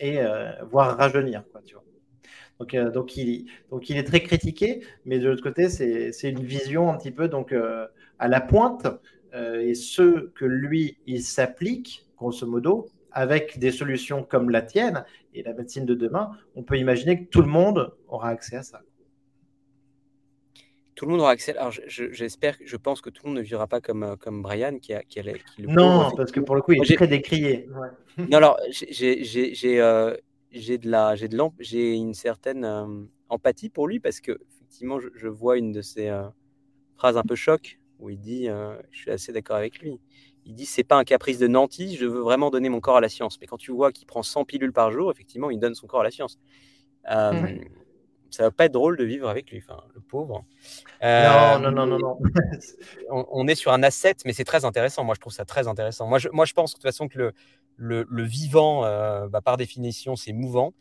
et voir rajeunir. Quoi, tu vois. Donc, donc, il, donc, il, est très critiqué, mais de l'autre côté, c'est une vision un petit peu donc, à la pointe et ce que lui, il s'applique, grosso modo, avec des solutions comme la tienne et la médecine de demain, on peut imaginer que tout le monde aura accès à ça. Tout le monde aura accès. Alors, j'espère, je, pense que tout le monde ne vivra pas comme, euh, comme Brian qui a, qui le Non, parce que pour le coup, il est très décrié. Non, alors, j'ai euh, de la, j'ai de j'ai une certaine euh, empathie pour lui parce que effectivement, je, vois une de ses phrases un peu choc où il dit, je suis assez d'accord avec lui il dit c'est pas un caprice de nanti, je veux vraiment donner mon corps à la science. Mais quand tu vois qu'il prend 100 pilules par jour, effectivement, il donne son corps à la science. Euh, ça va pas être drôle de vivre avec lui, enfin, le pauvre. Euh, non, non, non, non, on, est sur un asset, mais c'est très intéressant. Moi, je trouve ça très intéressant. Moi, je, moi, je pense de toute façon que le, le, vivant, euh, bah, par définition, c'est mouvant.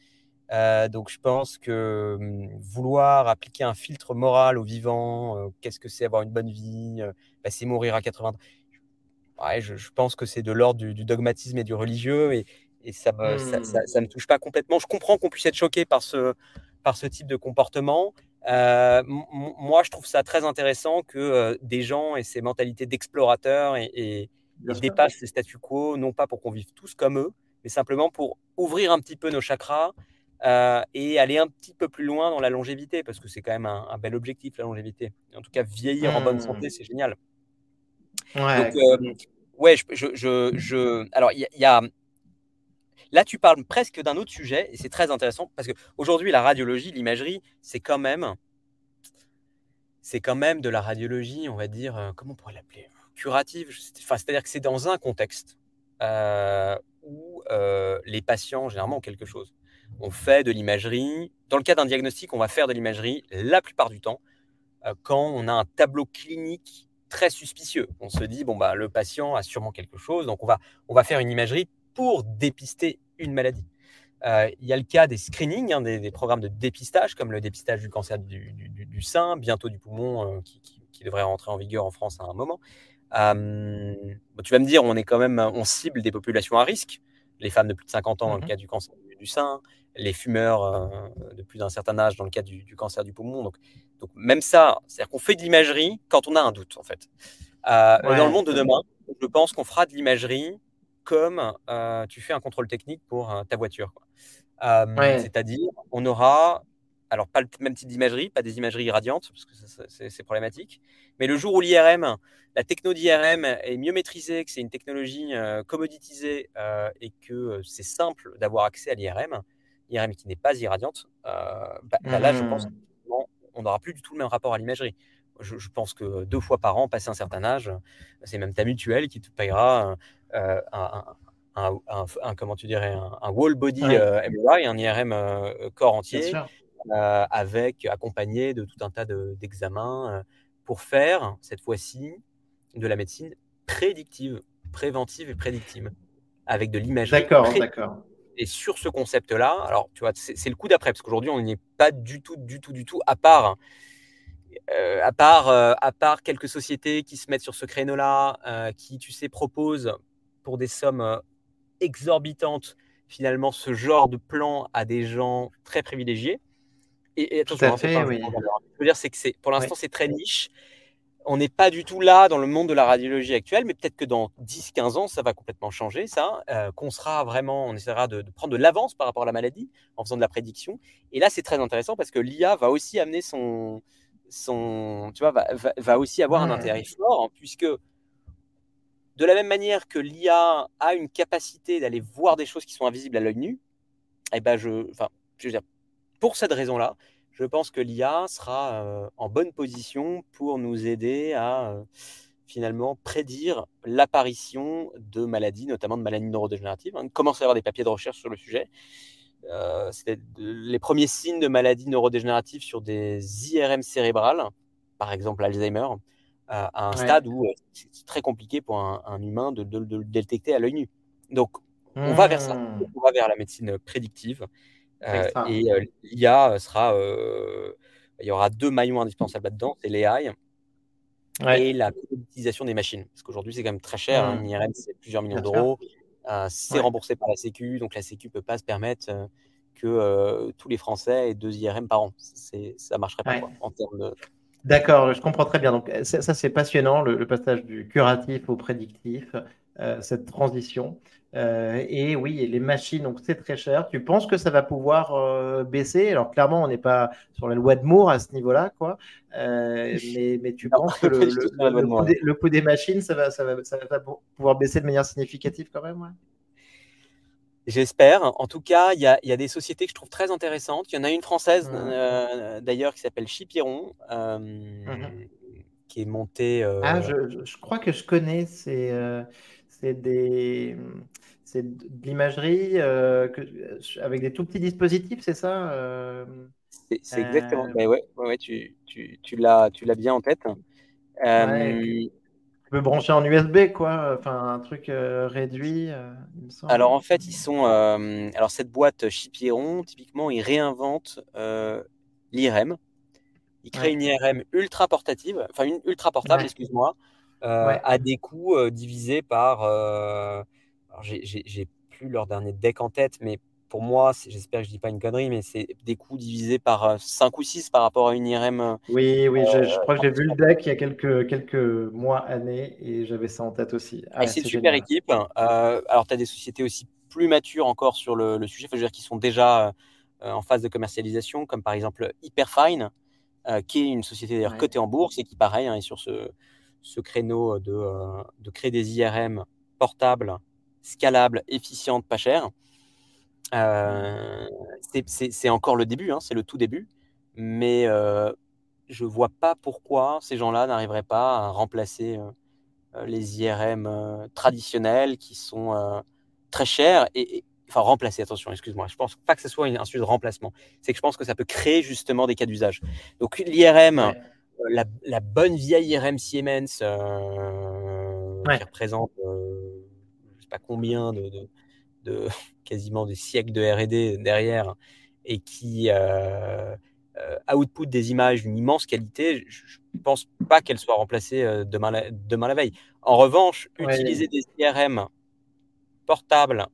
donc, je pense que hum, vouloir appliquer un filtre moral au vivant, qu'est-ce que c'est avoir une bonne vie, bah, c'est mourir à 80 ans je, pense que c'est de l'ordre du, dogmatisme et du religieux et, ça ne me, ça, me touche pas complètement. Je comprends qu'on puisse être choqué par ce, par ce type de comportement. Euh, moi, je trouve ça très intéressant que euh, des gens aient ces mentalités d'explorateurs et, dépassent les statu quo, non pas pour qu'on vive tous comme eux, mais simplement pour ouvrir un petit peu nos chakras euh, et aller un petit peu plus loin dans la longévité, parce que c'est quand même un, bel objectif, la longévité. En tout cas, vieillir en bonne santé, mmh. c'est génial. Ouais. Euh, ouais, je, je, je, alors il y, a Là, tu parles presque d'un autre sujet et c'est très intéressant parce qu'aujourd'hui, la radiologie, l'imagerie, c'est quand même, c'est quand même de la radiologie, on va dire, euh, comment on pourrait l'appeler, curative. Enfin, c'est-à-dire que c'est dans un contexte euh, où les patients généralement ont quelque chose. On fait de l'imagerie. Dans le cas d'un diagnostic, on va faire de l'imagerie la plupart du temps quand on a un tableau clinique très suspicieux. On se dit, bon, bah, le patient a sûrement quelque chose, donc on va, on va faire une imagerie pour dépister une maladie. Euh, il y a le cas des screenings, hein, des, programmes de dépistage, comme le dépistage du cancer du, du, sein, bientôt du poumon, euh, qui, qui, devrait rentrer en vigueur en France à un moment. Euh, tu vas me dire, on est quand même, on cible des populations à risque, les femmes de plus de 50 ans dans le mmh cas du cancer du, sein, les fumeurs de plus d'un certain âge dans le cas du, cancer du poumon. Donc, donc même ça, c'est-à-dire qu'on fait de l'imagerie quand on a un doute, en fait. Dans le monde de demain, je pense qu'on fera de l'imagerie comme euh, tu fais un contrôle technique pour euh, ta voiture. C'est-à-dire, on aura, alors pas le même type d'imagerie, pas des imageries radiantes, parce que c'est problématique, mais le jour où l'IRM, la techno d'IRM est mieux maîtrisée, que c'est une technologie commoditisée et que c'est simple d'avoir accès à l'IRM, l'IRM qui n'est pas irradiante, bah, bah, là, je pense mmh on n'aura plus du tout le même rapport à l'imagerie. Je, pense que deux fois par an, passé un certain âge, c'est même ta mutuelle qui te payera euh, un, comment tu dirais, un, wall body euh, MRI, un IRM euh, corps entier, avec accompagné de tout un tas d'examens pour faire cette fois-ci de la médecine prédictive, préventive et prédictive, avec de l'imagerie. D'accord, d'accord. Et sur ce concept-là, alors tu vois, c'est le coup d'après, parce qu'aujourd'hui, on n'y est pas du tout, du tout, du tout, à part, euh, à part, euh, à part quelques sociétés qui se mettent sur ce créneau-là, euh, qui, tu sais, proposent pour des sommes exorbitantes, finalement, ce genre de plan à des gens très privilégiés. Et, attention, hein, fait, oui. je veux dire, c'est que pour l'instant, c'est très niche on n'est pas du tout là dans le monde de la radiologie actuelle, mais peut-être que dans 10-15 ans, ça va complètement changer, ça, euh, qu'on sera vraiment, on essaiera de, prendre de l'avance par rapport à la maladie en faisant de la prédiction. Et là, c'est très intéressant parce que l'IA va aussi amener son, son tu vois, va, aussi avoir un intérêt fort, hein, puisque de la même manière que l'IA a une capacité d'aller voir des choses qui sont invisibles à l'œil nu, eh ben je, enfin, je veux dire, pour cette raison-là, je pense que l'IA sera euh, en bonne position pour nous aider à euh, finalement prédire l'apparition de maladies, notamment de maladies neurodégénératives. On commence à avoir des papiers de recherche sur le sujet. Euh, les premiers signes de maladies neurodégénératives sur des IRM cérébrales, par exemple Alzheimer, à un stade où c'est très compliqué pour un, humain de, le détecter à l'œil nu. Donc, on va vers ça, mmh. on va vers la médecine prédictive. Euh, et euh, l'IA sera, euh, il y aura deux maillons indispensables là-dedans, c'est l'AI et la utilisation des machines. Parce qu'aujourd'hui, c'est quand même très cher. Hein. Mmh. Une IRM, c'est plusieurs millions d'euros. Euh, c'est remboursé par la Sécu, donc la Sécu ne peut pas se permettre euh, que euh, tous les Français aient deux IRM par an. Ça ne marcherait pas en termes de. D'accord, je comprends très bien. Donc, ça, c'est passionnant, le, passage du curatif au prédictif, cette transition. et oui, les machines, donc c'est très cher. Tu penses que ça va pouvoir baisser? Alors, clairement, on n'est pas sur la loi de Moore à ce niveau-là, quoi. mais, mais, tu penses que le, le, coût des, machines, ça va, ça, va, ça va, pouvoir baisser de manière significative quand même J'espère. En tout cas, il y, a, des sociétés que je trouve très intéressantes. Il y en a une française euh, d'ailleurs qui s'appelle Chipiron, euh, mmh qui est montée. Euh, ah, je, crois que je connais. C'est des. C'est de l'imagerie avec des tout petits dispositifs, c'est ça C'est exactement. Ben ouais, ouais, tu, tu, tu l'as bien en tête. Tu peux brancher en USB, quoi. Enfin, un truc euh, réduit, euh, il me semble. Alors, en fait, ils sont. Euh, alors, cette boîte Chipieron, typiquement, ils réinventent l'IRM. Ils créent une IRM ultra portative, enfin, une ultra portable, excuse-moi, à des coûts divisés par. alors, j'ai plus leur dernier deck en tête, mais pour moi, j'espère que je dis pas une connerie, mais c'est des coûts divisés par 5 euh, ou 6 par rapport à une IRM. Euh, oui, oui, je, euh, crois que j'ai vu le deck il y a quelques, quelques mois, années, et j'avais ça en tête aussi. Ah, c'est une super équipe. alors, tu as des sociétés aussi plus matures encore sur le, sujet, faut dire qui sont déjà en phase de commercialisation, comme par exemple Hyperfine, qui est une société d'ailleurs cotée en bourse et qui, pareil, hein, est sur ce, ce créneau de, de créer des IRM portables, scalables, efficientes, pas chères. Euh, c'est encore le début, hein, c'est le tout début, mais euh, je vois pas pourquoi ces gens-là n'arriveraient pas à remplacer euh, les IRM traditionnels qui sont très chers et, enfin remplacer, attention, excuse-moi, je pense pas que ce soit un sujet de remplacement, c'est que je pense que ça peut créer justement des cas d'usage. Donc l'IRM, la, bonne vieille IRM Siemens qui représente je sais pas combien de de quasiment des siècles de R&D derrière et qui euh, euh, output des images d'une immense qualité, je ne pense pas qu'elle soit remplacée euh, demain, la, demain la veille. En revanche, utiliser des IRM portables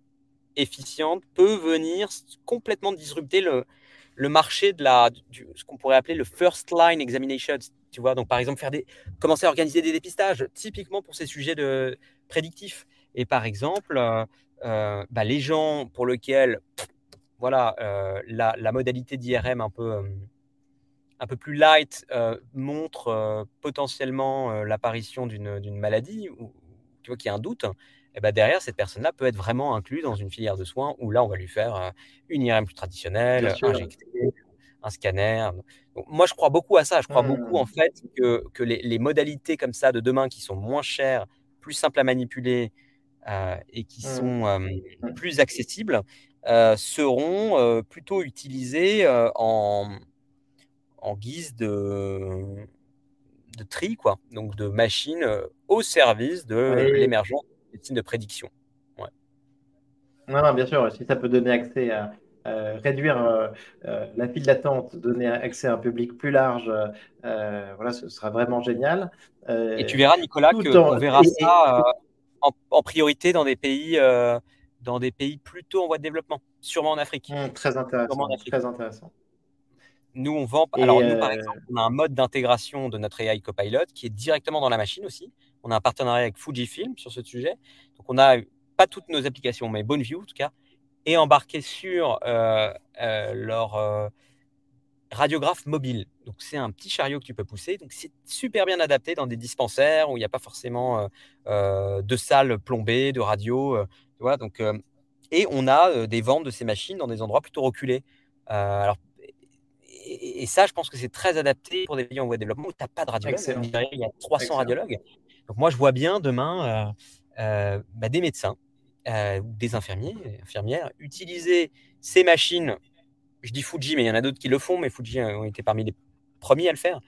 efficientes peut venir complètement disrupter le, le marché de la, ce qu'on pourrait appeler le first line examination. Tu vois, donc par exemple, faire des, commencer à organiser des dépistages, typiquement pour ces sujets de prédictifs. Et par exemple, euh, bah, les gens pour lesquels voilà, euh, la, modalité d'IRM un peu, euh, un peu plus light montre potentiellement l'apparition d'une maladie ou tu vois qu'il y a un doute, et bah, derrière, cette personne-là peut être vraiment inclue dans une filière de soins où là, on va lui faire une IRM plus traditionnelle, injecter un scanner. moi, je crois beaucoup à ça. Je crois beaucoup en mmh. fait que, que les, les, modalités comme ça de demain qui sont moins chères, plus simples à manipuler euh, et qui mmh. sont mmh. plus accessibles seront plutôt utilisés en, en guise de, de tri, quoi. donc de machines au service de l'émergence des médecine de prédiction. Ouais. Non, bien sûr, si ça peut donner accès à, réduire la file d'attente, donner accès à un public plus large, voilà, ce sera vraiment génial. et tu verras, Nicolas, qu'on verra ça en, priorité dans des pays, euh, dans des pays plutôt en voie de développement, sûrement en Afrique. Mmh, très intéressant. Très intéressant. Nous, on vend. alors, nous, par euh, exemple, on a un mode d'intégration de notre AI Copilot qui est directement dans la machine aussi. On a un partenariat avec Fujifilm sur ce sujet. Donc, on a pas toutes nos applications, mais BoneView en tout cas, et embarqué sur euh, leur radiographe mobile. Donc c'est un petit chariot que tu peux pousser. Donc c'est super bien adapté dans des dispensaires où il n'y a pas forcément euh, euh, de salles plombées, de radio. Euh, tu vois, donc, et on a des ventes de ces machines dans des endroits plutôt reculés. alors, et, ça, je pense que c'est très adapté pour des pays en voie de développement où tu n'as pas de radiologue. Il y a 300 radiologues. Donc moi, je vois bien demain bah, des médecins, des infirmiers, infirmières utiliser ces machines je dis Fuji, mais il y en a d'autres qui le font, mais Fuji ont été parmi les premiers à le faire.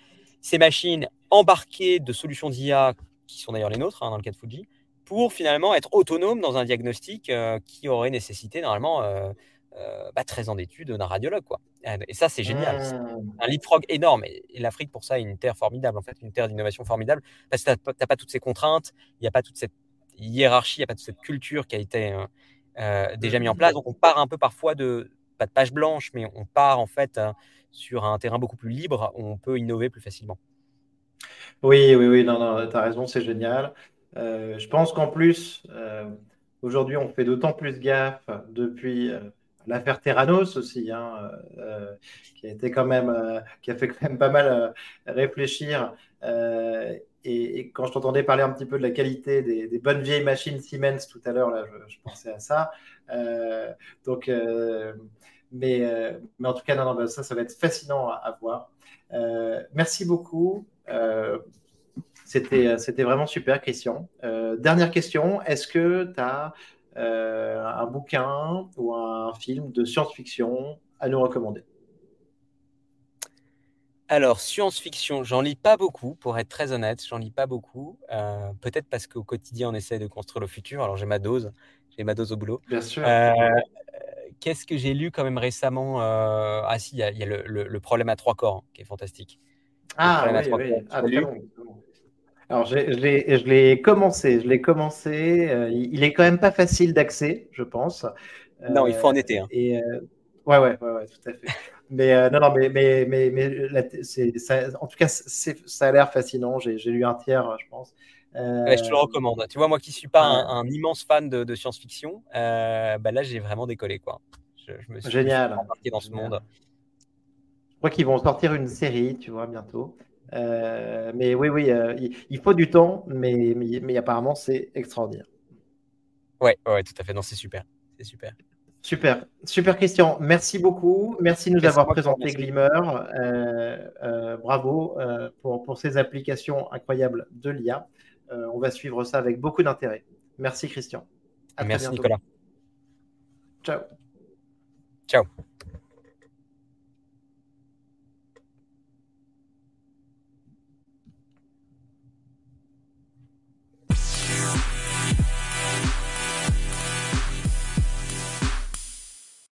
Ces machines embarquées de solutions d'IA, qui sont d'ailleurs les nôtres hein, dans le cas de Fuji, pour finalement être autonomes dans un diagnostic euh, qui aurait nécessité normalement euh, bah, 13 ans d'études d'un radiologue. Quoi. Et ça, c'est génial. Mmh. Un leapfrog énorme. Et, l'Afrique, pour ça, est une terre formidable, en fait, une terre d'innovation formidable, parce que tu n'as pas toutes ces contraintes, il n'y a pas toute cette hiérarchie, il n'y a pas toute cette culture qui a été déjà mise en place. Donc, on part un peu parfois de, pas de page blanche, mais on part en fait sur un terrain beaucoup plus libre on peut innover plus facilement. Oui, oui, oui, non, non, tu as raison, c'est génial. Euh, je pense qu'en plus, euh, aujourd'hui, on fait d'autant plus gaffe depuis euh, l'affaire Terranos aussi, hein, qui a quand même, qui a fait quand même pas mal réfléchir. Et, quand je t'entendais parler un petit peu de la qualité des, bonnes vieilles machines Siemens tout à l'heure, là, je, pensais à ça. donc, mais, mais en tout cas, non, non, ça, ça va être fascinant à, voir. merci beaucoup. Euh, c'était vraiment super, Christian. Euh, dernière question, est-ce que tu as euh, un bouquin ou un film de science-fiction à nous recommander? Alors, science-fiction, j'en lis pas beaucoup, pour être très honnête, j'en lis pas beaucoup. Peut-être parce qu'au quotidien, on essaie de construire le futur. Alors, j'ai ma dose, j'ai ma dose au boulot. Bien sûr. Qu'est-ce que j'ai lu quand même récemment Ah, si, il y a, le, problème à trois corps, hein, qui est fantastique. Ah, oui, oui. Ah, alors, je l'ai commencé, je l'ai commencé. Euh, il est quand même pas facile d'accès, je pense. non, il faut en été. Hein. Et, euh, ouais, ouais, ouais, tout à fait. mais euh, non, non, mais, mais, mais, mais ça, en tout cas, ça a l'air fascinant. J'ai lu un tiers, je pense. Je te le recommande. Tu vois, moi qui suis pas un, immense fan de, science-fiction, bah là, j'ai vraiment décollé, quoi. Je, me suis Génial. embarqué dans ce monde. Je crois qu'ils vont sortir une série, tu vois, bientôt. Euh, mais oui, oui, euh, il, faut du temps, mais, mais, apparemment, c'est extraordinaire. Ouais, ouais, tout à fait. Non, c'est super. C'est super. Super, super Christian. Merci beaucoup. Merci de nous avoir présenté Glimmer. Euh, bravo pour, pour, ces applications incroyables de l'IA. On va suivre ça avec beaucoup d'intérêt. Merci Christian. Merci Nicolas. Ciao. Ciao.